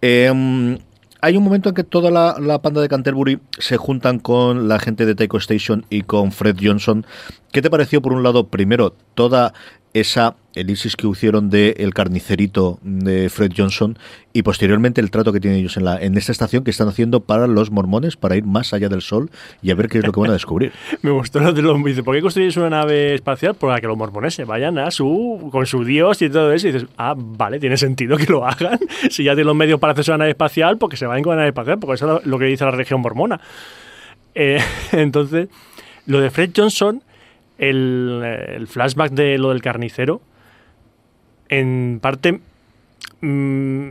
Em, hay un momento en que toda la, la panda de Canterbury se juntan con la gente de Taiko Station y con Fred Johnson. ¿Qué te pareció, por un lado, primero, toda esa elipsis que hicieron de El Carnicerito de Fred Johnson y posteriormente el trato que tienen ellos en, la, en esta estación que están haciendo para los mormones para ir más allá del sol y a ver qué es lo que van a descubrir? *laughs* Me gustó lo de los. Dice, ¿por qué construyes una nave espacial? Para que los mormones se vayan a su. con su dios y todo eso. Y dices, ah, vale, tiene sentido que lo hagan. *laughs* Si ya tienen los medios para hacerse una nave espacial, porque se vayan con la nave espacial, porque eso es lo que dice la región mormona. Eh, *laughs* entonces, lo de Fred Johnson, el, flashback de lo del carnicero, en parte mm,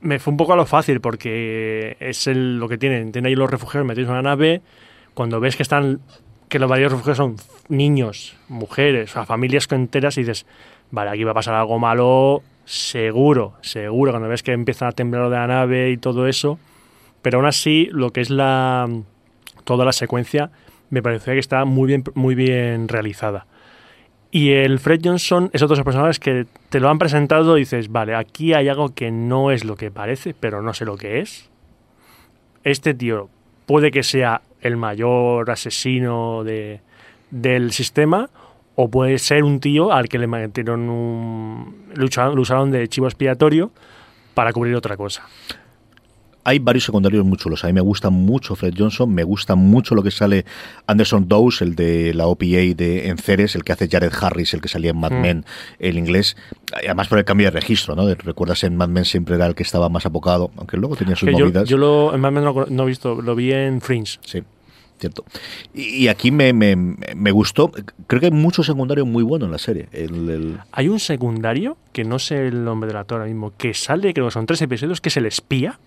me fue un poco a lo fácil porque es lo que tienen. Tienen ahí los refugiados metidos en una nave. Cuando ves que están que los varios refugiados son niños, mujeres, o sea, familias enteras y dices, vale, aquí va a pasar algo malo, seguro, seguro, cuando ves que empieza a temblar lo de la nave y todo eso. Pero aún así, lo que es la toda la secuencia me parecía que está muy bien, muy bien realizada. Y el Fred Johnson es otro de esos personajes que te lo han presentado y dices, vale, aquí hay algo que no es lo que parece, pero no sé lo que es. Este tío puede que sea el mayor asesino de, del sistema o puede ser un tío al que le metieron un... lo usaron de chivo expiatorio para cubrir otra cosa. Hay varios secundarios muy chulos. A mí me gusta mucho Fred Johnson, me gusta mucho lo que sale Anderson Dowes, el de la OPA de Enceres, el que hace Jared Harris, el que salía en Mad Mm. Men, el inglés. Además por el cambio de registro, ¿no? Recuerdas en Mad Men siempre era el que estaba más apocado, aunque luego tenía sus Que movidas. yo lo, en Mad Men no, he visto, lo vi en Fringe. Sí, cierto. Y, aquí me, me, me gustó. Creo que hay mucho secundario muy bueno en la serie. El, el- Hay un secundario, que no sé el nombre del actor ahora mismo, que sale, creo que son tres episodios, que es el espía,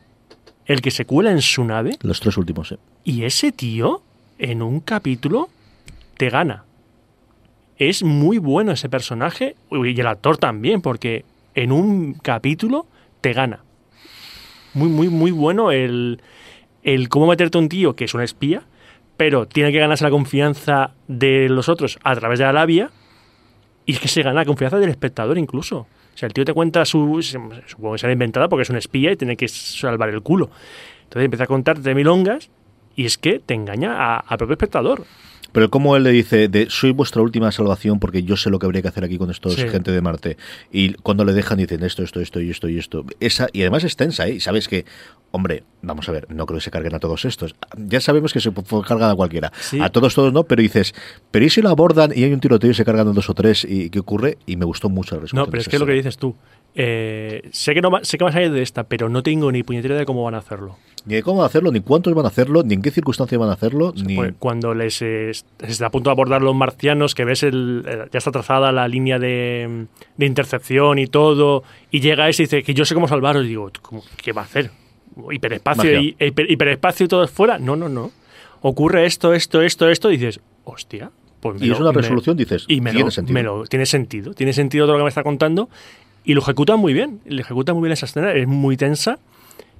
el que se cuela en su nave, los tres últimos, sí. y ese tío, en un capítulo, te gana. Es muy bueno ese personaje, y el actor también, porque en un capítulo te gana. Muy, muy, muy bueno el, el cómo meterte a un tío que es un espía, pero tiene que ganarse la confianza de los otros a través de la labia, y es que se gana la confianza del espectador incluso. El tío te cuenta su... Supongo que será inventada porque es un espía y tiene que salvar el culo. Entonces empieza a contarte milongas y es que te engaña al propio espectador. Pero como él le dice, de soy vuestra última salvación porque yo sé lo que habría que hacer aquí con estos Sí. gente de Marte. Y cuando le dejan dicen esto, esto, esto y esto y esto. Esa, y además es tensa, ¿eh? Y sabes que, hombre, vamos a ver, no creo que se carguen a todos estos. Ya sabemos que se cargan a cualquiera. Sí. A todos, todos no, pero dices, pero ¿y si lo abordan y hay un tiroteo y se cargan a dos o tres? ¿Y qué ocurre? Y me gustó mucho la respuesta. No, pero es que es lo que dices tú. Eh, sé que no sé que vas a ir de esta, pero no tengo ni puñetera de cómo van a hacerlo. Ni de cómo hacerlo, ni cuántos van a hacerlo, ni en qué circunstancias van a hacerlo, ni... Pues cuando les eh, está a punto de abordar los marcianos, que ves el, eh, ya está trazada la línea de, de intercepción y todo, y llega ese y dice que yo sé cómo salvaros, y digo, ¿cómo- ¿qué va a hacer? ¿Hiperespacio y, hiper- hiperespacio y todo fuera? No, no, no. Ocurre esto, esto, esto, esto, y dices, hostia. Pues y es una me- resolución, dices, y me tiene lo, sentido. me lo- tiene sentido. Tiene sentido todo lo que me está contando. Y lo ejecutan muy bien. Le ejecutan muy bien esa escena. Es muy tensa.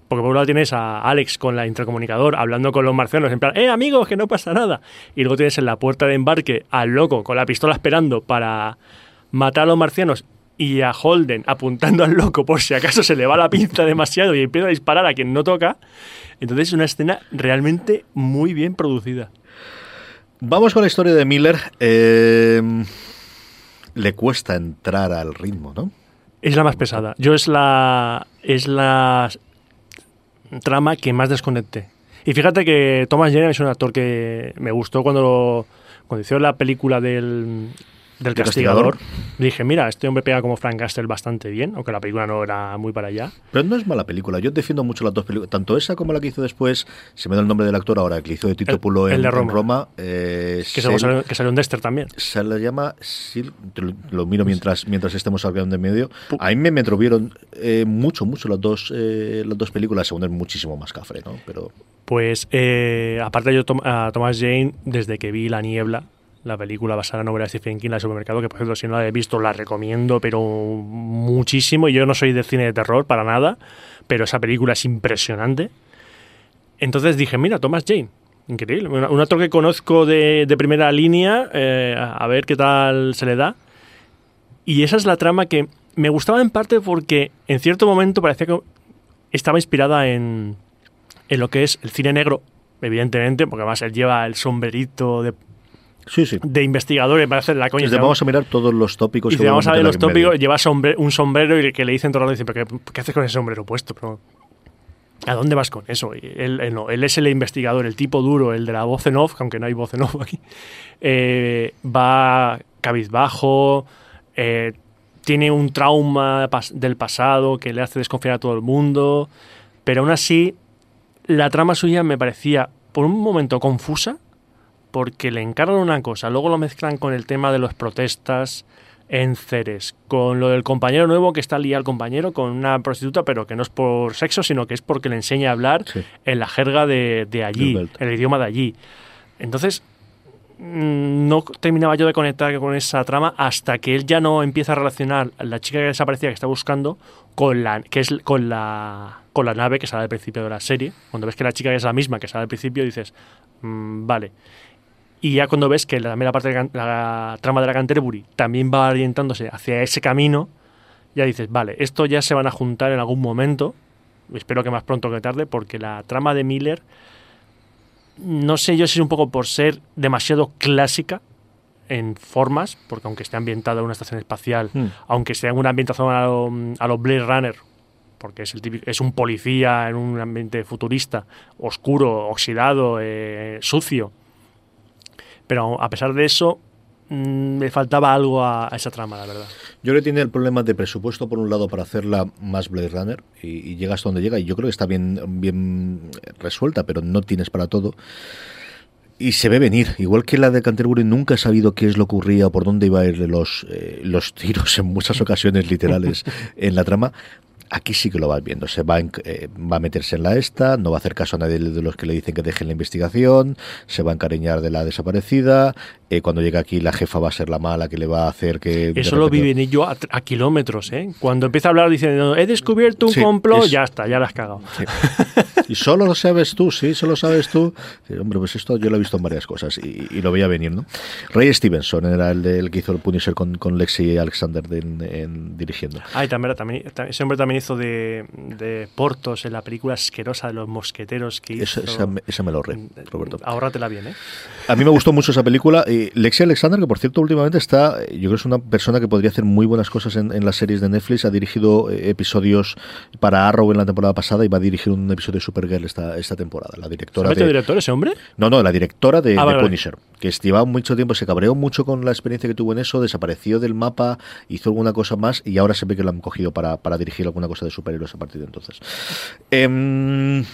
Porque por un lado tienes a Alex con la intercomunicador hablando con los marcianos, en plan, ¡eh, amigos, que no pasa nada! Y luego tienes en la puerta de embarque al loco con la pistola esperando para matar a los marcianos y a Holden apuntando al loco por si acaso se le va la pinza demasiado y empieza a disparar a quien no toca. Entonces es una escena realmente muy bien producida. Vamos con la historia de Miller. Eh, le cuesta entrar al ritmo, ¿no? Es la más pesada. Yo es la es la trama que más desconecté. Y fíjate que Thomas Jane es un actor que me gustó cuando, cuando hizo la película del del castigador. Dije, mira, este hombre pega como Frank Castle bastante bien, aunque la película no era muy para allá. Pero no es mala película. Yo defiendo mucho las dos películas, tanto esa como la que hizo después, se me da el nombre del actor ahora, que hizo de Tito Pulo en, Roma. Eh, que, salió, que, salió, en Dexter también. Se le llama, lo, miro mientras, mientras estemos hablando de medio. A mí me, me eh, mucho, mucho las dos, eh, las dos películas. La segunda es muchísimo más cafre, ¿no? Pero... Pues, aparte yo a Thomas Jane, desde que vi La Niebla, la película basada en la novela de Stephen King, La Supermercado, que por cierto, si no la he visto, la recomiendo, pero muchísimo. Y yo no soy de cine de terror para nada, pero esa película es impresionante. Entonces dije, mira, Thomas Jane, increíble. Un actor que conozco de, primera línea, eh, a ver qué tal se le da. Y esa es la trama que me gustaba en parte porque en cierto momento parecía que estaba inspirada en, en lo que es el cine negro, evidentemente, porque además él lleva el sombrerito de, de investigadores para hacer la coña. vamos a mirar todos los tópicos. Y que vamos a ver los tópicos, lleva un sombrero y que le dicen todo el rato, ¿qué, ¿qué haces con ese sombrero puesto? Pero, ¿A dónde vas con eso? Él, él, es el investigador, el tipo duro, el de la voz en off, aunque no hay voz en off aquí. Eh, va cabizbajo, eh, tiene un trauma del pasado que le hace desconfiar a todo el mundo, pero aún así la trama suya me parecía por un momento confusa porque le encargan una cosa, luego lo mezclan con el tema de las protestas en Ceres, con lo del compañero nuevo que está liado al compañero con una prostituta, pero que no es por sexo, sino que es porque le enseña a hablar en la jerga de, allí, en el idioma de allí. Entonces, mm, no terminaba yo de conectar con esa trama hasta que él ya no empieza a relacionar a la chica que desaparecía que está buscando con la que es con la con la nave que sale al principio de la serie. Cuando ves que la chica es la misma que sale al principio dices, mm, vale. Y ya cuando ves que la, la parte de la, trama de la Canterbury también va orientándose hacia ese camino, ya dices, vale, esto ya se van a juntar en algún momento, espero que más pronto que tarde, porque la trama de Miller, no sé yo si es un poco por ser demasiado clásica en formas, porque aunque esté ambientada en una estación espacial, hmm. aunque sea en una ambientación a los lo Blade Runner, porque es, el es un policía en un ambiente futurista, oscuro, oxidado, eh, sucio, pero a pesar de eso, mm, me faltaba algo a, esa trama, la verdad. Yo creo que tiene el problema de presupuesto, por un lado, para hacerla más Blade Runner, y, llega hasta donde llega, y yo creo que está bien, bien resuelta, pero no tienes para todo. Y se ve venir, igual que la de Canterbury nunca he sabido qué es lo que ocurría o por dónde iba a ir los, eh, los tiros en muchas ocasiones literales *laughs* en la trama. Aquí sí que lo vas viendo. Se va, eh, va a meterse en la esta, no va a hacer caso a nadie de los que le dicen que dejen la investigación, se va a encariñar de la desaparecida. Eh, cuando llega aquí, la jefa va a ser la mala que le va a hacer que. Eso lo viven ellos a, a, kilómetros, ¿eh? Cuando empieza a hablar diciendo, he descubierto un complot, ya está, ya la has cagado. y solo lo sabes tú, sí, solo sabes tú. hombre, pues esto yo lo he visto en varias cosas y, lo veía venir, ¿no? Ray Stevenson era el, el que hizo el Punisher con, con Lexi Alexander en, dirigiendo. Ah, y también, también, ese hombre también hizo de, de, Portos en la película asquerosa de los mosqueteros que hizo. Esa, esa, me lo ahorré, Roberto. Ahórratela bien, ¿eh? A mí me gustó mucho esa película. Y Lexi Alexander, que por cierto últimamente está, yo creo que es una persona que podría hacer muy buenas cosas en, en las series de Netflix. Ha dirigido eh, episodios para Arrow en la temporada pasada y va a dirigir un episodio de Supergirl esta, esta temporada. La directora de... director ese hombre? No, no, la directora de, ah, Punisher. Que llevaba mucho tiempo, se cabreó mucho con la experiencia que tuvo en eso, desapareció del mapa, hizo alguna cosa más y ahora se ve que lo han cogido para, para dirigir alguna cosa de superhéroes a partir de entonces. Em,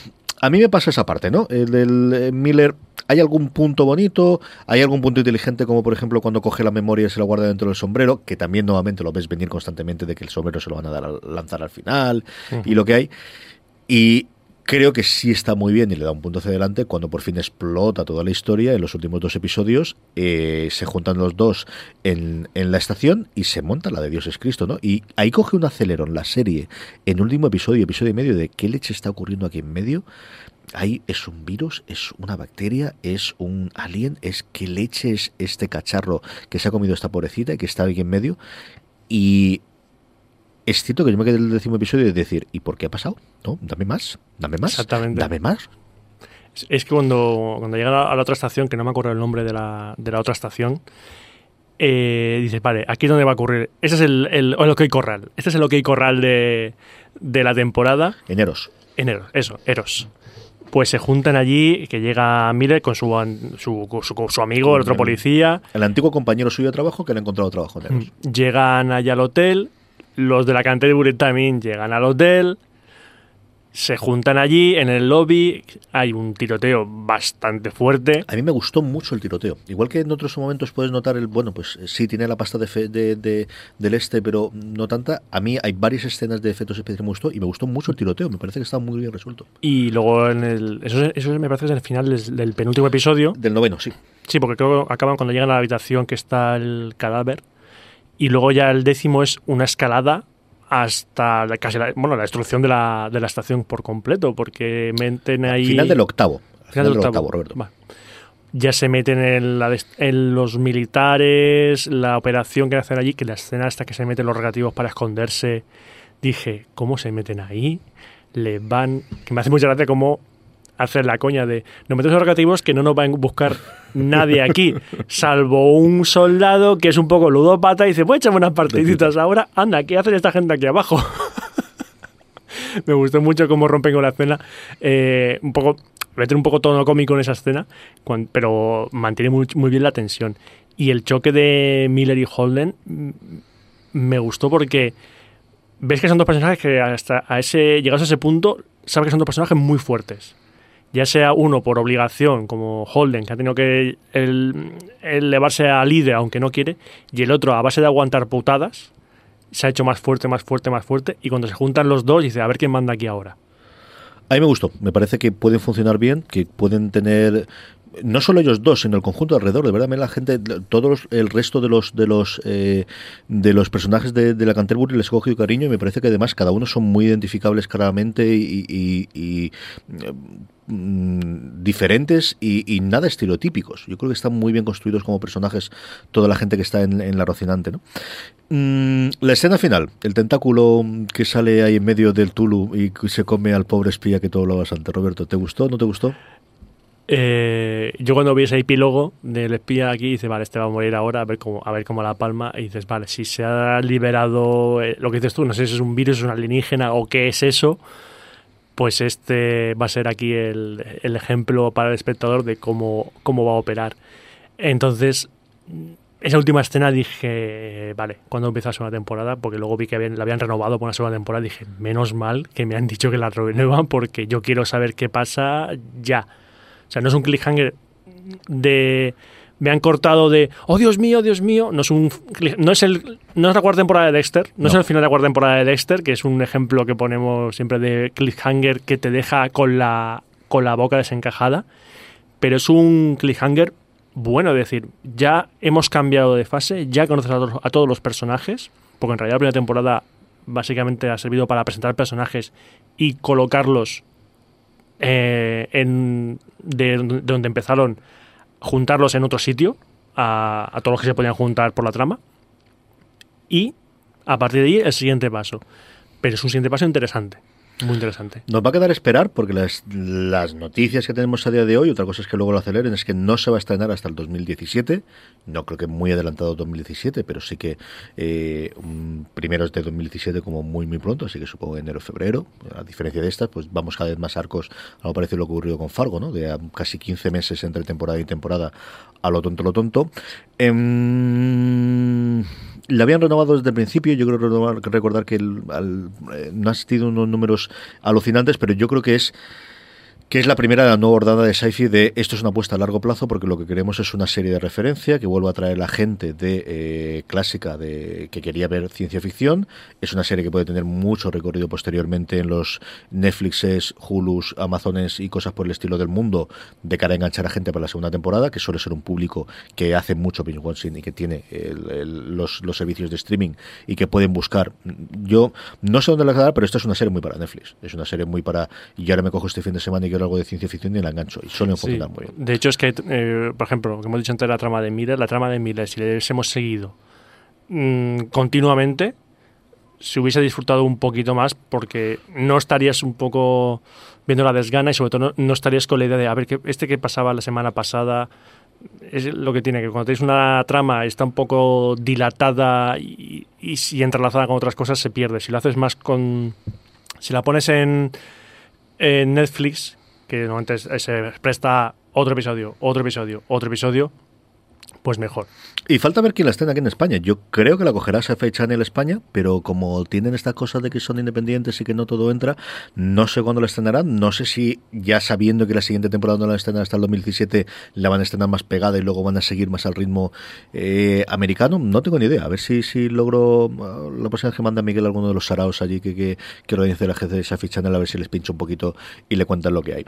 a mí me pasa esa parte, ¿no? El del eh, Miller, ¿hay algún punto bonito? ¿Hay algún punto inteligente como por ejemplo cuando coge la memoria y se la guarda dentro del sombrero? Que también nuevamente lo ves venir constantemente de que el sombrero se lo van a dar lanzar al final y lo que hay. Y Creo que sí está muy bien y le da un punto hacia adelante cuando por fin explota toda la historia en los últimos dos episodios. eh, se juntan los dos en, en la estación y se monta la de Dios es Cristo, ¿no? Y ahí coge un acelerón la serie en último episodio, episodio y medio, de qué leche está ocurriendo aquí en medio. Ahí es un virus, es una bacteria, es un alien, es qué leche es este cacharro que se ha comido esta pobrecita y que está aquí en medio. Y es cierto que yo me quedé en el décimo episodio de decir, ¿y por qué ha pasado? ¿No? Dame más, dame más, Exactamente. dame más. Es- que cuando, cuando llega a la, otra estación, que no me acuerdo el nombre de la, de la otra estación, eh, dices, vale, aquí es donde va a ocurrir. Ese es el, el, el OK Corral. Este es el OK Corral de, de la temporada. Eneros. Enero, eso, Eros. Pues se juntan allí, que llega Miller con su, su, su, su amigo, el otro policía. El antiguo compañero suyo de trabajo que le ha encontrado trabajo en Eros. Llegan allá al hotel, los de la Canterbury también llegan al hotel, se juntan allí en el lobby, hay un tiroteo bastante fuerte. A mí me gustó mucho el tiroteo. Igual que en otros momentos puedes notar el, bueno, pues eh, sí tiene la pasta de, fe- de- de- del este, pero no tanta. A mí hay varias escenas de efectos especiales que me gustó y me gustó mucho el tiroteo. Me parece que está muy bien resuelto. Y luego en el. Eso, es- eso me parece que es el final del, del penúltimo episodio. Del noveno, sí. Sí, porque creo que acaban cuando llegan a la habitación que está el cadáver. Y luego ya el décimo es una escalada hasta la, casi la, bueno, la destrucción de la, de la estación por completo, porque meten ahí... Final del octavo. Final Final del octavo. octavo, Roberto. Va. Ya se meten en, la en los militares, la operación que hacen allí, que la escena hasta que se meten los regativos para esconderse, dije, ¿cómo se meten ahí? Le van... Que me hace mucha gracia cómo hacer la coña de nos metemos regativos que no nos va a buscar nadie aquí, salvo un soldado que es un poco ludópata y dice, pues échame unas partiditas ahora, anda, ¿qué hace esta gente aquí abajo? *laughs* me gustó mucho cómo rompen con la escena. eh, un poco, meter un poco tono cómico en esa escena, pero mantiene muy, muy bien la tensión. Y el choque de Miller y Holden mm, me gustó porque ves que son dos personajes que hasta a ese, llegados a ese punto, sabes que son dos personajes muy fuertes. Ya sea uno por obligación, como Holden, que ha tenido que el- elevarse a líder aunque no quiere, y el otro a base de aguantar putadas, se ha hecho más fuerte, más fuerte, más fuerte, y cuando se juntan los dos, dice, a ver quién manda aquí ahora. A mí me gustó. Me parece que pueden funcionar bien, que pueden tener no solo ellos dos, sino el conjunto alrededor. De verdad, la gente, todos el resto de los de los eh, de los personajes de, la Canterbury les cogido cariño y me parece que además cada uno son muy identificables claramente y, eh, mm, diferentes y, y nada estereotípicos. Yo creo que están muy bien construidos como personajes toda la gente que está en, en la Rocinante, ¿no? Mm, la escena final, el tentáculo que sale ahí en medio del Tulu y que se come al pobre espía que todo lo bastante. Roberto, ¿te gustó? ¿No te gustó? Eh, yo cuando vi ese epílogo del espía aquí, dice, vale, este va a morir ahora, a ver cómo, a ver cómo la palma, y dices, vale, si se ha liberado eh, lo que dices tú, no sé si es un virus, es un alienígena o qué es eso, pues este va a ser aquí el, el ejemplo para el espectador de cómo, cómo va a operar. Entonces, esa última escena dije, vale, cuando empieza la segunda temporada? Porque luego vi que habían- la habían renovado por una segunda temporada, dije, menos mal que me han dicho que la renuevan porque yo quiero saber qué pasa ya. O sea, no es un cliffhanger de me han cortado de oh Dios mío, Dios mío. No es un no es el no es la cuarta temporada de Dexter, no, es el final de la cuarta temporada de Dexter, que es un ejemplo que ponemos siempre de cliffhanger que te deja con la con la boca desencajada, pero es un cliffhanger bueno, es decir, ya hemos cambiado de fase, ya conoces a, todos- a todos los personajes, porque en realidad la primera temporada básicamente ha servido para presentar personajes y colocarlos eh, en, de, de donde empezaron, juntarlos en otro sitio, a, todos los que se podían juntar por la trama, y a partir de ahí el siguiente paso. Pero es un siguiente paso interesante, muy interesante. Nos va a quedar esperar porque las, las noticias que tenemos a día de hoy, otra cosa es que luego lo aceleren, es que no se va a estrenar hasta el 2017. No creo que muy adelantado 2017, pero sí que eh, primeros de 2017 como muy muy pronto, así que supongo enero febrero. A diferencia de estas, pues vamos cada vez más arcos, algo parecido a lo que ocurrió con Fargo, ¿no? De a casi 15 meses entre temporada y temporada a lo tonto, lo tonto. Em, la habían renovado desde el principio. Yo creo renovar- recordar que el- al- eh, no ha sido unos números alucinantes, pero yo creo que es que es la primera de la nueva ordada de sci de esto es una apuesta a largo plazo porque lo que queremos es una serie de referencia que vuelva a traer a la gente de eh, clásica de que quería ver ciencia ficción. Es una serie que puede tener mucho recorrido posteriormente en los Netflixes, Hulus, Amazones y cosas por el estilo del mundo de cara a enganchar a gente para la segunda temporada, que suele ser un público que hace mucho binge watching y que tiene los, los, servicios de streaming y que pueden buscar. Yo no sé dónde la dar, pero esta es una serie muy para Netflix. Es una serie muy para. Y ahora me cojo este fin de semana y algo de ciencia ficción y la engancho. Y suelen funcionar muy bien. De hecho, es que, eh, por ejemplo, que hemos dicho antes la trama de Miller, la trama de Miller, si le hemos seguido mm, continuamente, se hubiese disfrutado un poquito más porque no estarías un poco viendo la desgana y sobre todo no, estarías con la idea de, a ver, que este que pasaba la semana pasada es lo que tiene que cuando tenéis una trama está un poco dilatada y, y si entrelazada con otras cosas se pierde. Si lo haces más con... Si la pones en, en Netflix, que normalmente se presta otro episodio, otro episodio, otro episodio, pues mejor. Y falta ver quién la estrena aquí en España. Yo creo que la cogerá Sci-Fi Channel España, pero como tienen esta cosa de que son independientes y que no todo entra, no sé cuándo la estrenarán. No sé si ya sabiendo que la siguiente temporada no la estrenan hasta el 2017, la van a estrenar más pegada y luego van a seguir más al ritmo eh, americano. No tengo ni idea. A ver si, si logro uh, la próxima vez que manda Miguel alguno de los saraos allí que, que, que organice la agencia de Sci-Fi Channel, a ver si les pincho un poquito y le cuentan lo que hay.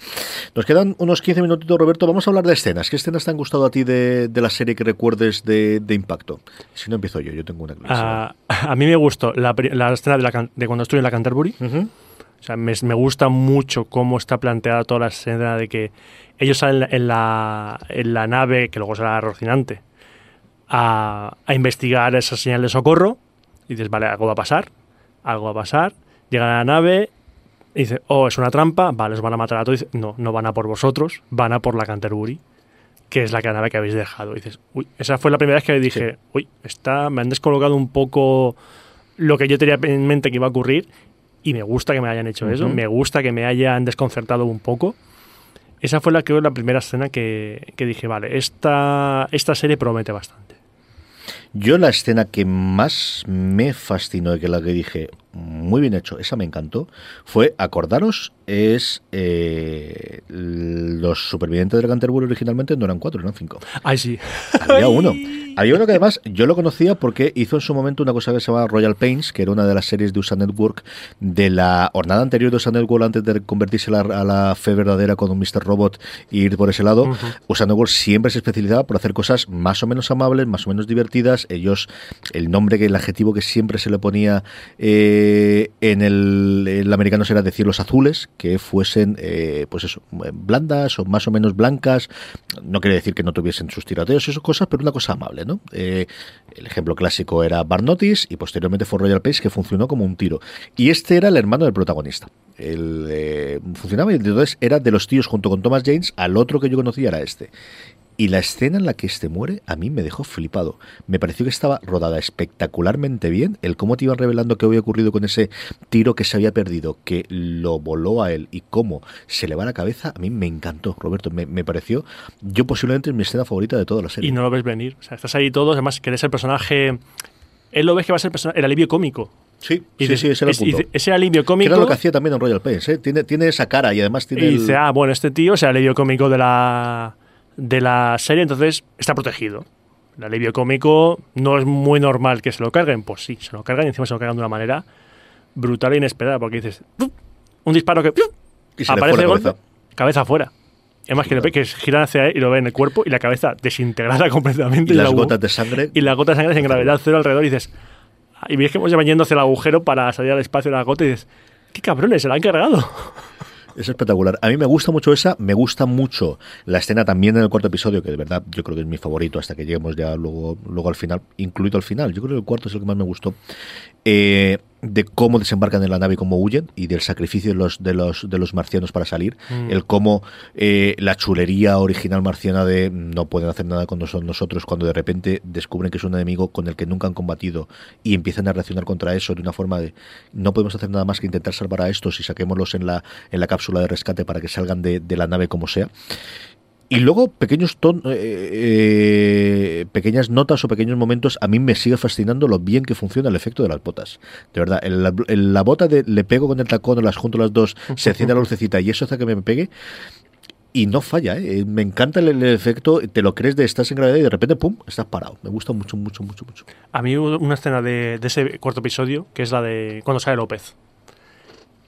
Nos quedan unos 15 minutitos, Roberto. Vamos a hablar de escenas. ¿Qué escenas te han gustado a ti de, de la serie que recuerdes de, impacto? Si no empiezo yo, yo tengo una ah, *laughs* a mí me gustó la, escena de, cuando estoy en la Canterbury. O sea, me, gusta mucho cómo está planteada toda la escena de que ellos salen en la, en la nave, que luego será Rocinante, a, a investigar esa señal de socorro. Y dices, vale, algo va a pasar, algo va a pasar. Llegan a la nave y dice, oh, es una trampa, vale, os van a matar a todos. no, no van a por vosotros, van a por la Canterbury que es la nave que habéis dejado. Y dices, uy, esa fue la primera vez que dije, uy, está, me han descolocado un poco lo que yo tenía en mente que iba a ocurrir y me gusta que me hayan hecho eso, me gusta que me hayan desconcertado un poco. Esa fue la, que la primera escena que, que dije, vale, esta, esta serie promete bastante. Yo la escena que más me fascinó y que la que dije, muy bien hecho, esa me encantó, fue, acordaros, es eh, los supervivientes del Canterbury originalmente no eran cuatro, eran cinco. Ay, sí. Había uno. Había uno que además yo lo conocía porque hizo en su momento una cosa que se llama Royal Pains, que era una de las series de USA Network de la jornada anterior de USA Network antes de convertirse a la, fe verdadera con un Mr. Robot y ir por ese lado. USA Network siempre se especializaba por hacer cosas más o menos amables, más o menos divertidas. Ellos, el nombre, que el adjetivo que siempre se le ponía eh, en el, americano era decir los azules, que fuesen, eh, pues eso, blandas o más o menos blancas. No quiere decir que no tuviesen sus tiroteos y esas cosas, pero una cosa amable. Eh, el ejemplo clásico era Barnotis y posteriormente fue Royal Pace, que funcionó como un tiro. Y este era el hermano del protagonista. El, eh, funcionaba y entonces era de los tíos junto con Thomas James, al otro que yo conocía era este. Y la escena en la que este muere a mí me dejó flipado. Me pareció que estaba rodada espectacularmente bien. El cómo te iban revelando qué había ocurrido con ese tiro que se había perdido, que lo voló a él y cómo se le va la cabeza, a mí me encantó, Roberto. Me, pareció, yo posiblemente mi escena favorita de toda la serie. Y no lo ves venir. O sea, estás ahí todos, además que eres el personaje... Él lo ves que va a ser el, alivio cómico. Sí, sí, sí, ese era el punto. ese alivio cómico. era lo que hacía también en Royal Pains, ¿eh? tiene, tiene esa cara y además tiene. Y dice, ah, bueno, este tío es el alivio cómico de la de la serie, entonces está protegido. El alivio cómico no es muy normal que se lo carguen, pues sí, se lo cargan y encima se lo cargan de una manera brutal e inesperada, porque dices, un disparo que aparece de golpe, cabeza afuera. Es más que, le, que giran hacia él y lo ve en el cuerpo y la cabeza desintegrada *laughs* completamente. Y, las gotas de sangre. Y las gotas de sangre en gravedad cero alrededor y dices, y ves que hemos yendo hacia el agujero para salir al espacio de la gota y dices, qué cabrones, se la han cargado. *laughs* Es espectacular. A mí me gusta mucho esa, me gusta mucho la escena también en el cuarto episodio, que de verdad yo creo que es mi favorito hasta que lleguemos ya luego, luego al final, incluido al final. Yo creo que el cuarto es el que más me gustó. Eh, de cómo desembarcan en la nave y cómo huyen y del sacrificio de los de los de los marcianos para salir mm. el cómo eh, la chulería original marciana de no pueden hacer nada con nosotros cuando de repente descubren que es un enemigo con el que nunca han combatido y empiezan a reaccionar contra eso de una forma de no podemos hacer nada más que intentar salvar a estos y saquémoslos en la en la cápsula de rescate para que salgan de, de la nave como sea Y luego pequeños ton, eh, eh, pequeñas notas o pequeños momentos, a mí me sigue fascinando lo bien que funciona el efecto de las botas. De verdad, en la, bota de le pego con el tacón las junto las dos, se enciende la lucecita y eso hace que me pegue. Y no falla, ¿eh? me encanta el, el efecto, te lo crees de estás en gravedad y de repente, pum, estás parado. Me gusta mucho, mucho, mucho, mucho. A mí hubo una escena de, de ese cuarto episodio, que es la de cuando sale López.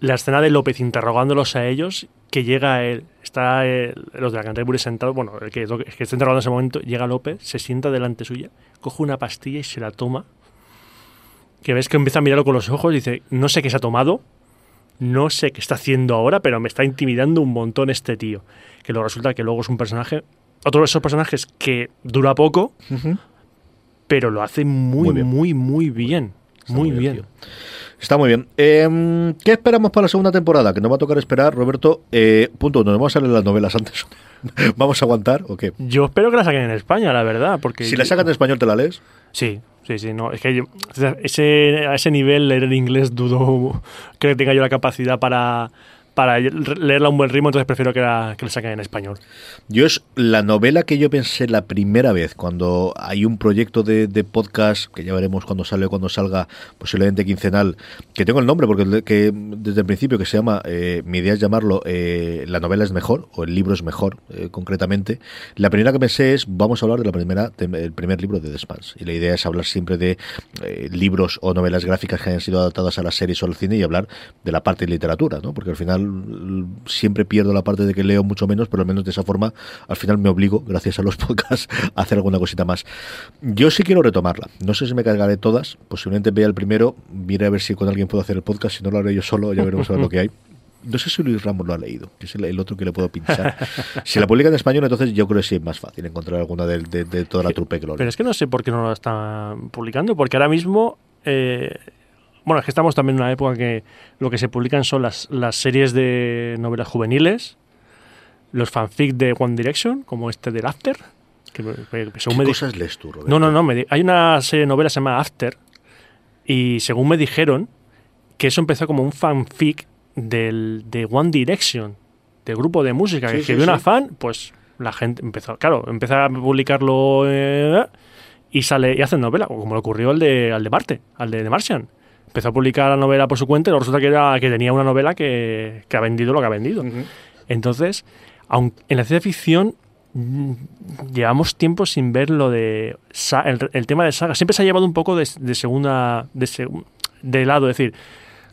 La escena de López interrogándolos a ellos, que llega él, está el- los de la Canterbury sentados, bueno, el que, el que está interrogando en ese momento, llega López, se sienta delante suya, coge una pastilla y se la toma. Que ves que empieza a mirarlo con los ojos y dice, no sé qué se ha tomado, no sé qué está haciendo ahora, pero me está intimidando un montón este tío. Que luego resulta que luego es un personaje, otro de esos personajes que dura poco, pero lo hace muy, Muy muy, bien. muy bien. Está muy muy bien. bien, Está muy bien. Eh, ¿Qué esperamos para la segunda temporada? Que nos va a tocar esperar, Roberto. Eh, punto uno, ¿nos vamos a leer las novelas antes? *laughs* ¿Vamos a aguantar o qué? Yo espero que la saquen en España, la verdad, porque... Si la sacan en español, ¿te la lees? Sí, sí, sí, no, es que yo- ese, a ese nivel leer en inglés dudo *laughs* que tenga yo la capacidad para, para leerla a un buen ritmo, entonces prefiero que la, que la saquen en español. Yo es la novela que yo pensé la primera vez cuando hay un proyecto de, podcast que ya veremos cuando sale o cuando salga, posiblemente quincenal, que tengo el nombre porque desde el principio que se llama, eh, mi idea es llamarlo eh, La novela es mejor o el libro es mejor, eh, concretamente. La primera que pensé es vamos a hablar de la primera el primer libro de The y la idea es hablar siempre de eh, libros o novelas gráficas que hayan sido adaptadas a las series o al cine y hablar de la parte de literatura, ¿no? Porque al final siempre pierdo la parte de que leo mucho menos, pero al menos de esa forma al final me obligo, gracias a los *laughs* podcasts, a hacer alguna cosita más. Yo sí quiero retomarla. No sé si me cargaré todas. Posiblemente vea el primero, mire a ver si con alguien puedo hacer el podcast. Si no lo haré yo solo, ya veremos a ver lo que hay. No sé si Luis Ramos lo ha leído, que es el, el otro que le puedo pinchar. *laughs* si la publica en español, entonces yo creo que sí es más fácil encontrar alguna de, de- de toda la trupe que lo lee. Pero es que no sé por qué no lo están publicando, porque ahora mismo... eh, bueno, es que estamos también en una época que lo que se publican son las, las series de novelas juveniles, los fanfic de One Direction, como este del After, que, que ¿Qué me cosas lees tú, Roberto? No, no, no. me hay una serie de novelas que se llama After. Y según me dijeron, que eso empezó como un fanfic del, de One Direction, del grupo de música, Sí, que sí, escribió una sí. fan, pues la gente empezó, claro, empezó a publicarlo eh, y sale y hacen novela, como le ocurrió al de, al de Marte, al de The Martian. Empezó a publicar la novela por su cuenta y luego resulta que, era, que tenía una novela que, que ha vendido lo que ha vendido. Entonces, aun- en la ciencia ficción mm, llevamos tiempo sin ver lo de el, el tema de saga. Siempre se ha llevado un poco de, de segunda de, seg- de lado, es decir,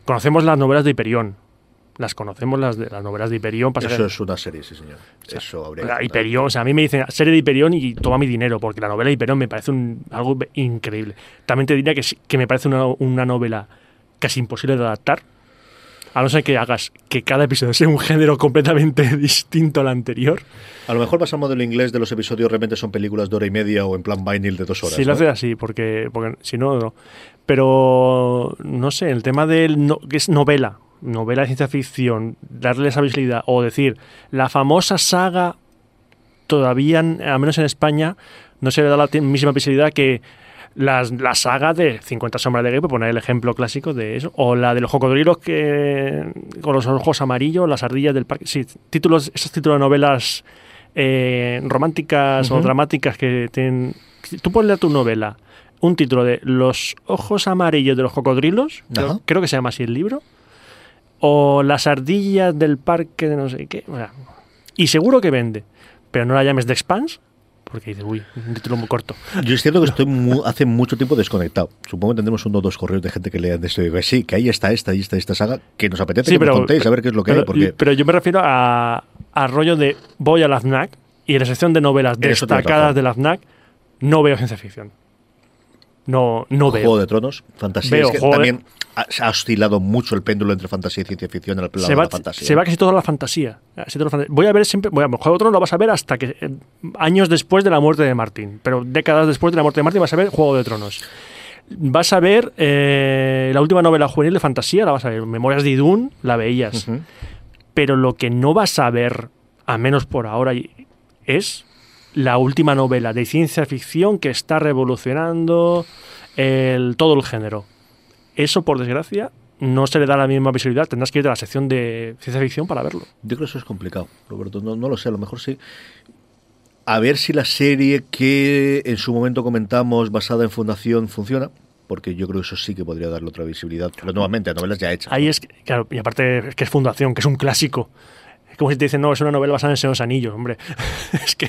conocemos las novelas de Hiperión. Las conocemos las de las novelas de Hiperión. pasa Eso que- es una serie, sí, señor. Eso habría o sea, que Hiperión, o sea, a mí me dicen serie de Hiperión y toma mi dinero, porque la novela de Hiperión me parece un- algo increíble. También te diría que, sí- que me parece una, una novela casi imposible de adaptar, a no ser que hagas que cada episodio sea un género completamente *laughs* distinto al anterior. A lo mejor vas al modelo inglés de los episodios, realmente son películas de hora y media o en plan vinil de dos horas. Lo ¿no? haces así, porque, porque si no, no. Pero, no sé, el tema del no- que es novela, novela de ciencia ficción, darle esa visibilidad, o decir, la famosa saga, todavía, al menos en España, no se le da la misma visibilidad que las- la saga de 50 sombras de Grey, por poner el ejemplo clásico de eso, o la de los cocodrilos que con los ojos amarillos, las ardillas del parque, sí, títulos, esos títulos de novelas eh, románticas o dramáticas que tienen... Tú puedes leer tu novela, un título de Los ojos amarillos de los cocodrilos, creo que se llama así el libro, o Las ardillas del parque de no sé qué, o sea, y seguro que vende, pero no la llames The Expanse, porque dices, uy, un título muy corto. Yo es cierto que estoy mu- hace mucho tiempo desconectado. Supongo que tendremos uno o dos correos de gente que lean de esto y digo, sí, que ahí está esta y esta y esta saga, que nos apetece Sí, que pero- nos contéis, a ver qué es lo que pero, hay, porque pero yo me refiero a, a rollo de voy a la FNAC y en la sección de novelas destacadas de la FNAC no veo ciencia ficción. No, no veo. Juego de Tronos, fantasía. Veo es que de- también ha, oscilado mucho el péndulo entre fantasía y ciencia ficción en el se de la fantasía. se va casi toda la fantasía. Voy a ver siempre, voy a Juego de Tronos lo vas a ver hasta que eh, años después de la muerte de Martín, pero décadas después de la muerte de Martín vas a ver Juego de Tronos. Vas a ver eh, la última novela juvenil de fantasía, la vas a ver. Memorias de Idún, la veías. Pero lo que no vas a ver, a menos por ahora, es la última novela de ciencia ficción que está revolucionando el, todo el género. Eso, por desgracia, no se le da la misma visibilidad. Tendrás que ir a la sección de ciencia ficción para verlo. Yo creo que eso es complicado, Roberto. No, no lo sé, a lo mejor sí. a ver si la serie que en su momento comentamos basada en Fundación funciona porque yo creo que eso sí que podría darle otra visibilidad, pero nuevamente a novelas ya hechas. Ahí es, claro, y aparte que es Fundación, que es un clásico como si te dicen, no, es una novela basada en Señor Anillos, hombre. *laughs* es que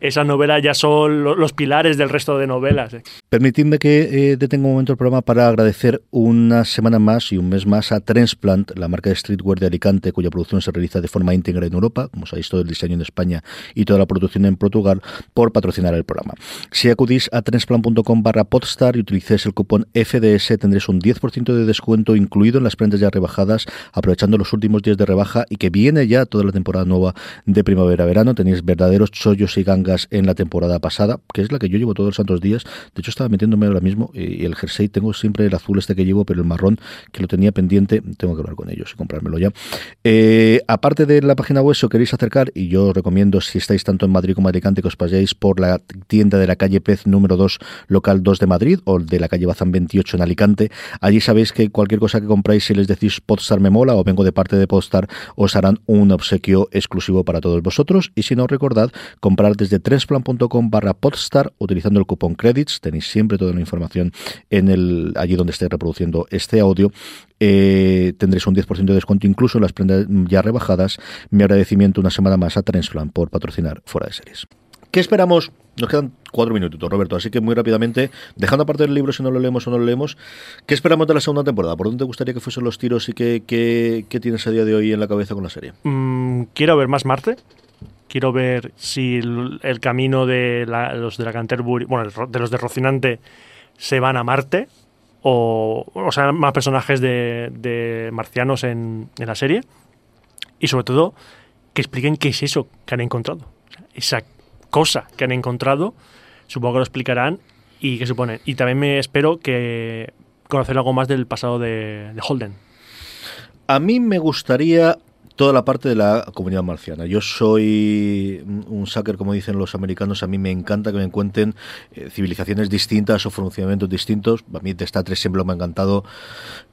esa novela ya son los pilares del resto de novelas. Eh. Permitidme que eh, detenga un momento el programa para agradecer una semana más y un mes más a Transplant, la marca de streetwear de Alicante, cuya producción se realiza de forma íntegra en Europa, como sabéis, todo el diseño en España y toda la producción en Portugal, por patrocinar el programa. Si acudís a transplant.com barra podstar y utilicéis el cupón FDS, tendréis un 10% de descuento incluido en las prendas ya rebajadas, aprovechando los últimos días de rebaja y que viene ya toda la temporada nueva de primavera-verano. Tenéis verdaderos chollos y gangas en la temporada pasada, que es la que yo llevo todos los santos días. De hecho, estaba metiéndome ahora mismo y el jersey tengo siempre el azul este que llevo, pero el marrón que lo tenía pendiente, tengo que hablar con ellos y comprármelo ya. Eh, aparte de la página web, si os queréis acercar, y yo os recomiendo, si estáis tanto en Madrid como en Alicante, que os paséis por la tienda de la calle Pez número 2, local 2 de Madrid, o de la calle Bazán 28 en Alicante. Allí sabéis que cualquier cosa que compráis, si les decís Podstar me mola o vengo de parte de Podstar, os harán una obsequio exclusivo para todos vosotros. Y si no, recordad comprar desde trensplan.com barra podstar utilizando el cupón credits. Tenéis siempre toda la información en el allí donde esté reproduciendo este audio. Eh, tendréis un 10% de descuento incluso en las prendas ya rebajadas. Mi agradecimiento una semana más a Transplan por patrocinar Fuera de Series. ¿Qué esperamos? Nos quedan cuatro minutos, Roberto, así que muy rápidamente, dejando aparte del libro si no lo leemos o no lo leemos, ¿qué esperamos de la segunda temporada? ¿Por dónde te gustaría que fuesen los tiros y qué, qué, tienes a día de hoy en la cabeza con la serie? Mm, quiero ver más Marte. Quiero ver si el, camino de los de la Canterbury, bueno, de los de Rocinante se van a Marte o, o sea, más personajes de, marcianos en, en, la serie y sobre todo que expliquen qué es eso que han encontrado. esa cosa que han encontrado, supongo que lo explicarán y qué suponen. Y también me espero que conocer algo más del pasado de, de Holden. A mí me gustaría toda la parte de la comunidad marciana. Yo soy un sucker, como dicen los americanos, a mí me encanta que me cuenten eh, civilizaciones distintas o funcionamientos distintos. A mí de Star Trek siempre me ha encantado.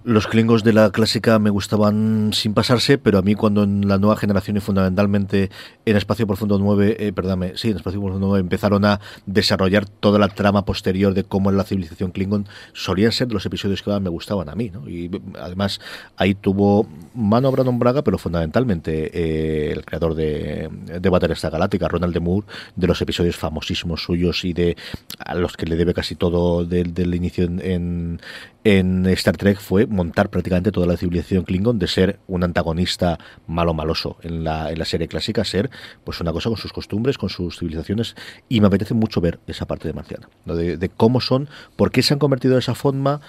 Los klingos de la clásica me gustaban sin pasarse, pero a mí cuando en la nueva generación y fundamentalmente en Espacio Profundo 9, eh, perdóname, sí, en Espacio Profundo 9 empezaron a desarrollar toda la trama posterior de cómo es la civilización klingon, solían ser los episodios que me gustaban a mí, ¿no? Y además ahí tuvo mano Brandon Braga, pero fundamentalmente fundamentalmente eh, el creador de, de Battlestar Galáctica, Ronald de Moore, de los episodios famosísimos suyos y de a los que le debe casi todo del, inicio en, en Star Trek fue montar prácticamente toda la civilización Klingon de ser un antagonista malo maloso en la, en la serie clásica, ser pues una cosa con sus costumbres, con sus civilizaciones. Y me apetece mucho ver esa parte de Marciana, de, cómo son, por qué se han convertido de esa forma,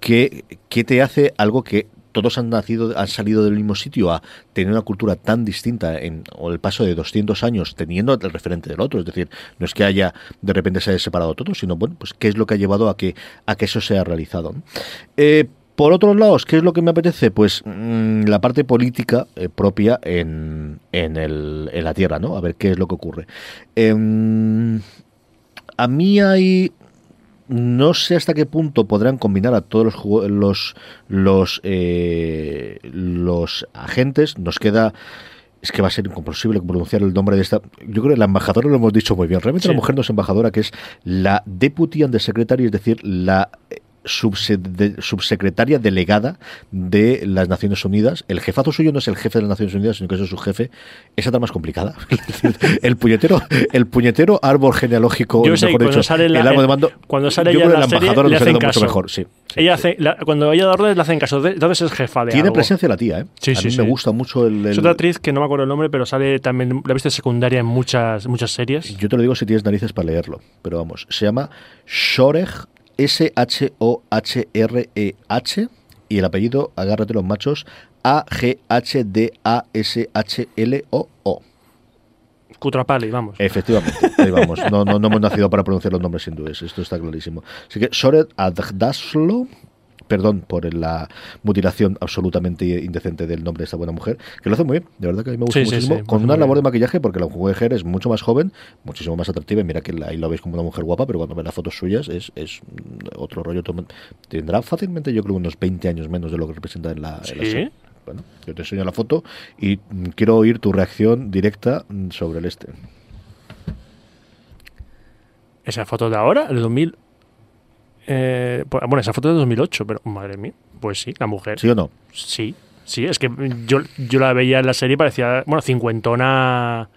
qué te hace algo que todos han nacido, han salido del mismo sitio a tener una cultura tan distinta en o el paso de 200 años teniendo el referente del otro. Es decir, no es que haya de repente se haya separado todo, sino bueno, pues qué es lo que ha llevado a que, a que eso sea realizado. Eh, por otros lados, ¿qué es lo que me apetece? Pues mm, la parte política eh, propia en, en, el, en, la Tierra, ¿no? A ver qué es lo que ocurre. Em, a mí hay no sé hasta qué punto podrán combinar a todos los los los, eh, los agentes. Nos queda es que va a ser imposible pronunciar el nombre de esta. Yo creo que la embajadora lo hemos dicho muy bien. Realmente la mujer no es embajadora, que es la Deputy Undersecretary, es decir, la subsecretaria delegada de las Naciones Unidas. El jefazo suyo no es el jefe de las Naciones Unidas, sino que es su jefe. Esa está más complicada. *laughs* el puñetero, el puñetero árbol genealógico, yo sé, cuando sale el árbol de mando. Cuando sale ella la, embajadora le hacen caso. mucho mejor. Sí, ella hace, cuando ella da órdenes le hacen caso. Entonces es jefa de Tiene presencia la tía, ¿eh? Sí, A mí me gusta mucho el, Es otra actriz que no me acuerdo el nombre, pero sale también, la viste secundaria en muchas, muchas series. Yo te lo digo si tienes narices para leerlo, pero vamos, se llama Shorej S-H-O-H-R-E-H y el apellido, agárrate los machos, A-G-H-D-A-S-H-L-O-O. Cutrapali, vamos. Efectivamente, ahí vamos. No, no, no hemos nacido para pronunciar los nombres hindúes, esto está clarísimo. Así que Sored Adhdaslo perdón por la mutilación absolutamente indecente del nombre de esta buena mujer, que lo hace muy bien, de verdad que a mí me gusta muchísimo, con una labor de maquillaje, porque la mujer es mucho más joven, muchísimo más atractiva, y mira que ahí lo veis como una mujer guapa, pero cuando ven las fotos suyas es, es otro rollo, tendrá fácilmente yo creo unos 20 años menos de lo que representa en la, serie. Bueno, yo te enseño la foto y quiero oír tu reacción directa sobre el este. Esa foto de ahora, de 2000. Eh, pues, bueno, esa foto es de 2008, pero madre mía. Pues sí, la mujer. ¿Sí o no? Sí, sí, es que yo, yo la veía en la serie y parecía, bueno, cincuentona.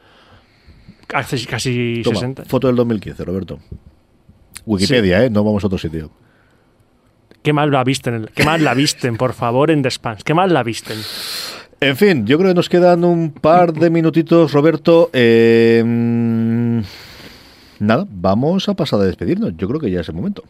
Casi, casi Toma, 60. foto del 2015, Roberto. Wikipedia, ¿eh? No vamos a otro sitio. ¿Qué más la visten? ¿Qué más la visten, por favor, en The Spans? ¿Qué más la visten? En fin, yo creo que nos quedan un par de minutitos, Roberto. Eh, nada, vamos a pasar a despedirnos. Yo creo que ya es el momento.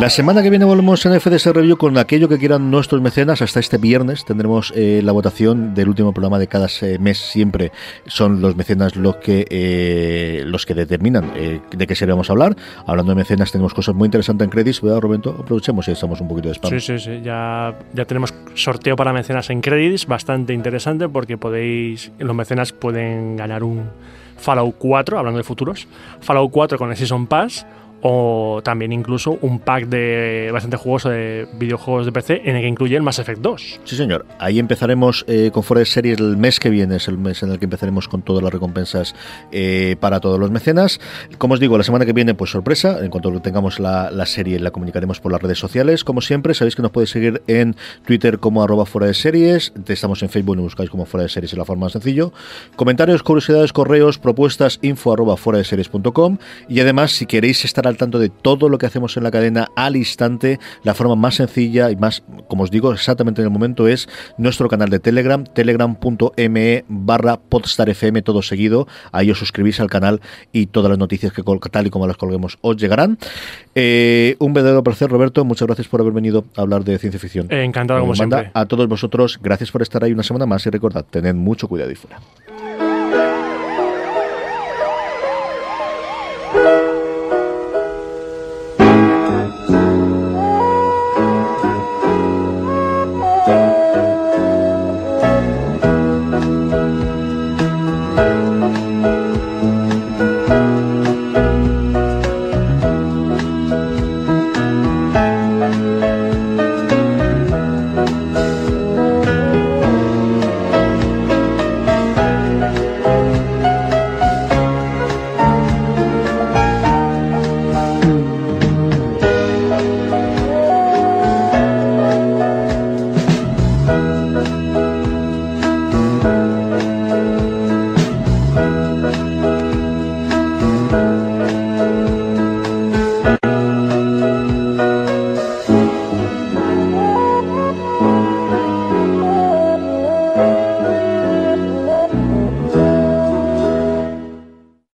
La semana que viene volvemos en FDS Review con aquello que quieran nuestros mecenas. Hasta este viernes tendremos eh, la votación del último programa de cada se- mes. Siempre son los mecenas los que eh, los que determinan eh, de qué serie vamos a hablar. Hablando de mecenas, tenemos cosas muy interesantes en Credits. ¿Verdad, Roberto? Aprovechemos y echamos un poquito de spam. Sí, sí, sí. Ya, ya tenemos sorteo para mecenas en credits, bastante interesante porque podéis, los mecenas pueden ganar un Fallout 4, hablando de futuros, Fallout 4 con el Season Pass o también incluso un pack de bastante jugoso de videojuegos de PC en el que incluye el Mass Effect 2. Sí, señor. Ahí empezaremos eh, con fuera de series el mes que viene, es el mes en el que empezaremos con todas las recompensas eh, para todos los mecenas. Como os digo, la semana que viene, pues sorpresa, en cuanto tengamos la, la serie la comunicaremos por las redes sociales. Como siempre, sabéis que nos podéis seguir en Twitter como arroba fuera de series, estamos en Facebook y buscáis como fuera de series, es la forma más sencillo. Comentarios, curiosidades, correos, propuestas, info arroba fuera de series.com y además, si queréis estar al tanto de todo lo que hacemos en la cadena al instante, la forma más sencilla y más, como os digo, exactamente en el momento es nuestro canal de Telegram, telegram.me barra podstarfm, todo seguido. Ahí os suscribís al canal y todas las noticias que tal y como las colguemos os llegarán. Eh, un verdadero placer, Roberto. Muchas gracias por haber venido a hablar de ciencia ficción. Eh, encantado, como Manda siempre. A todos vosotros, gracias por estar ahí una semana más y recordad, tened mucho cuidado y fuera.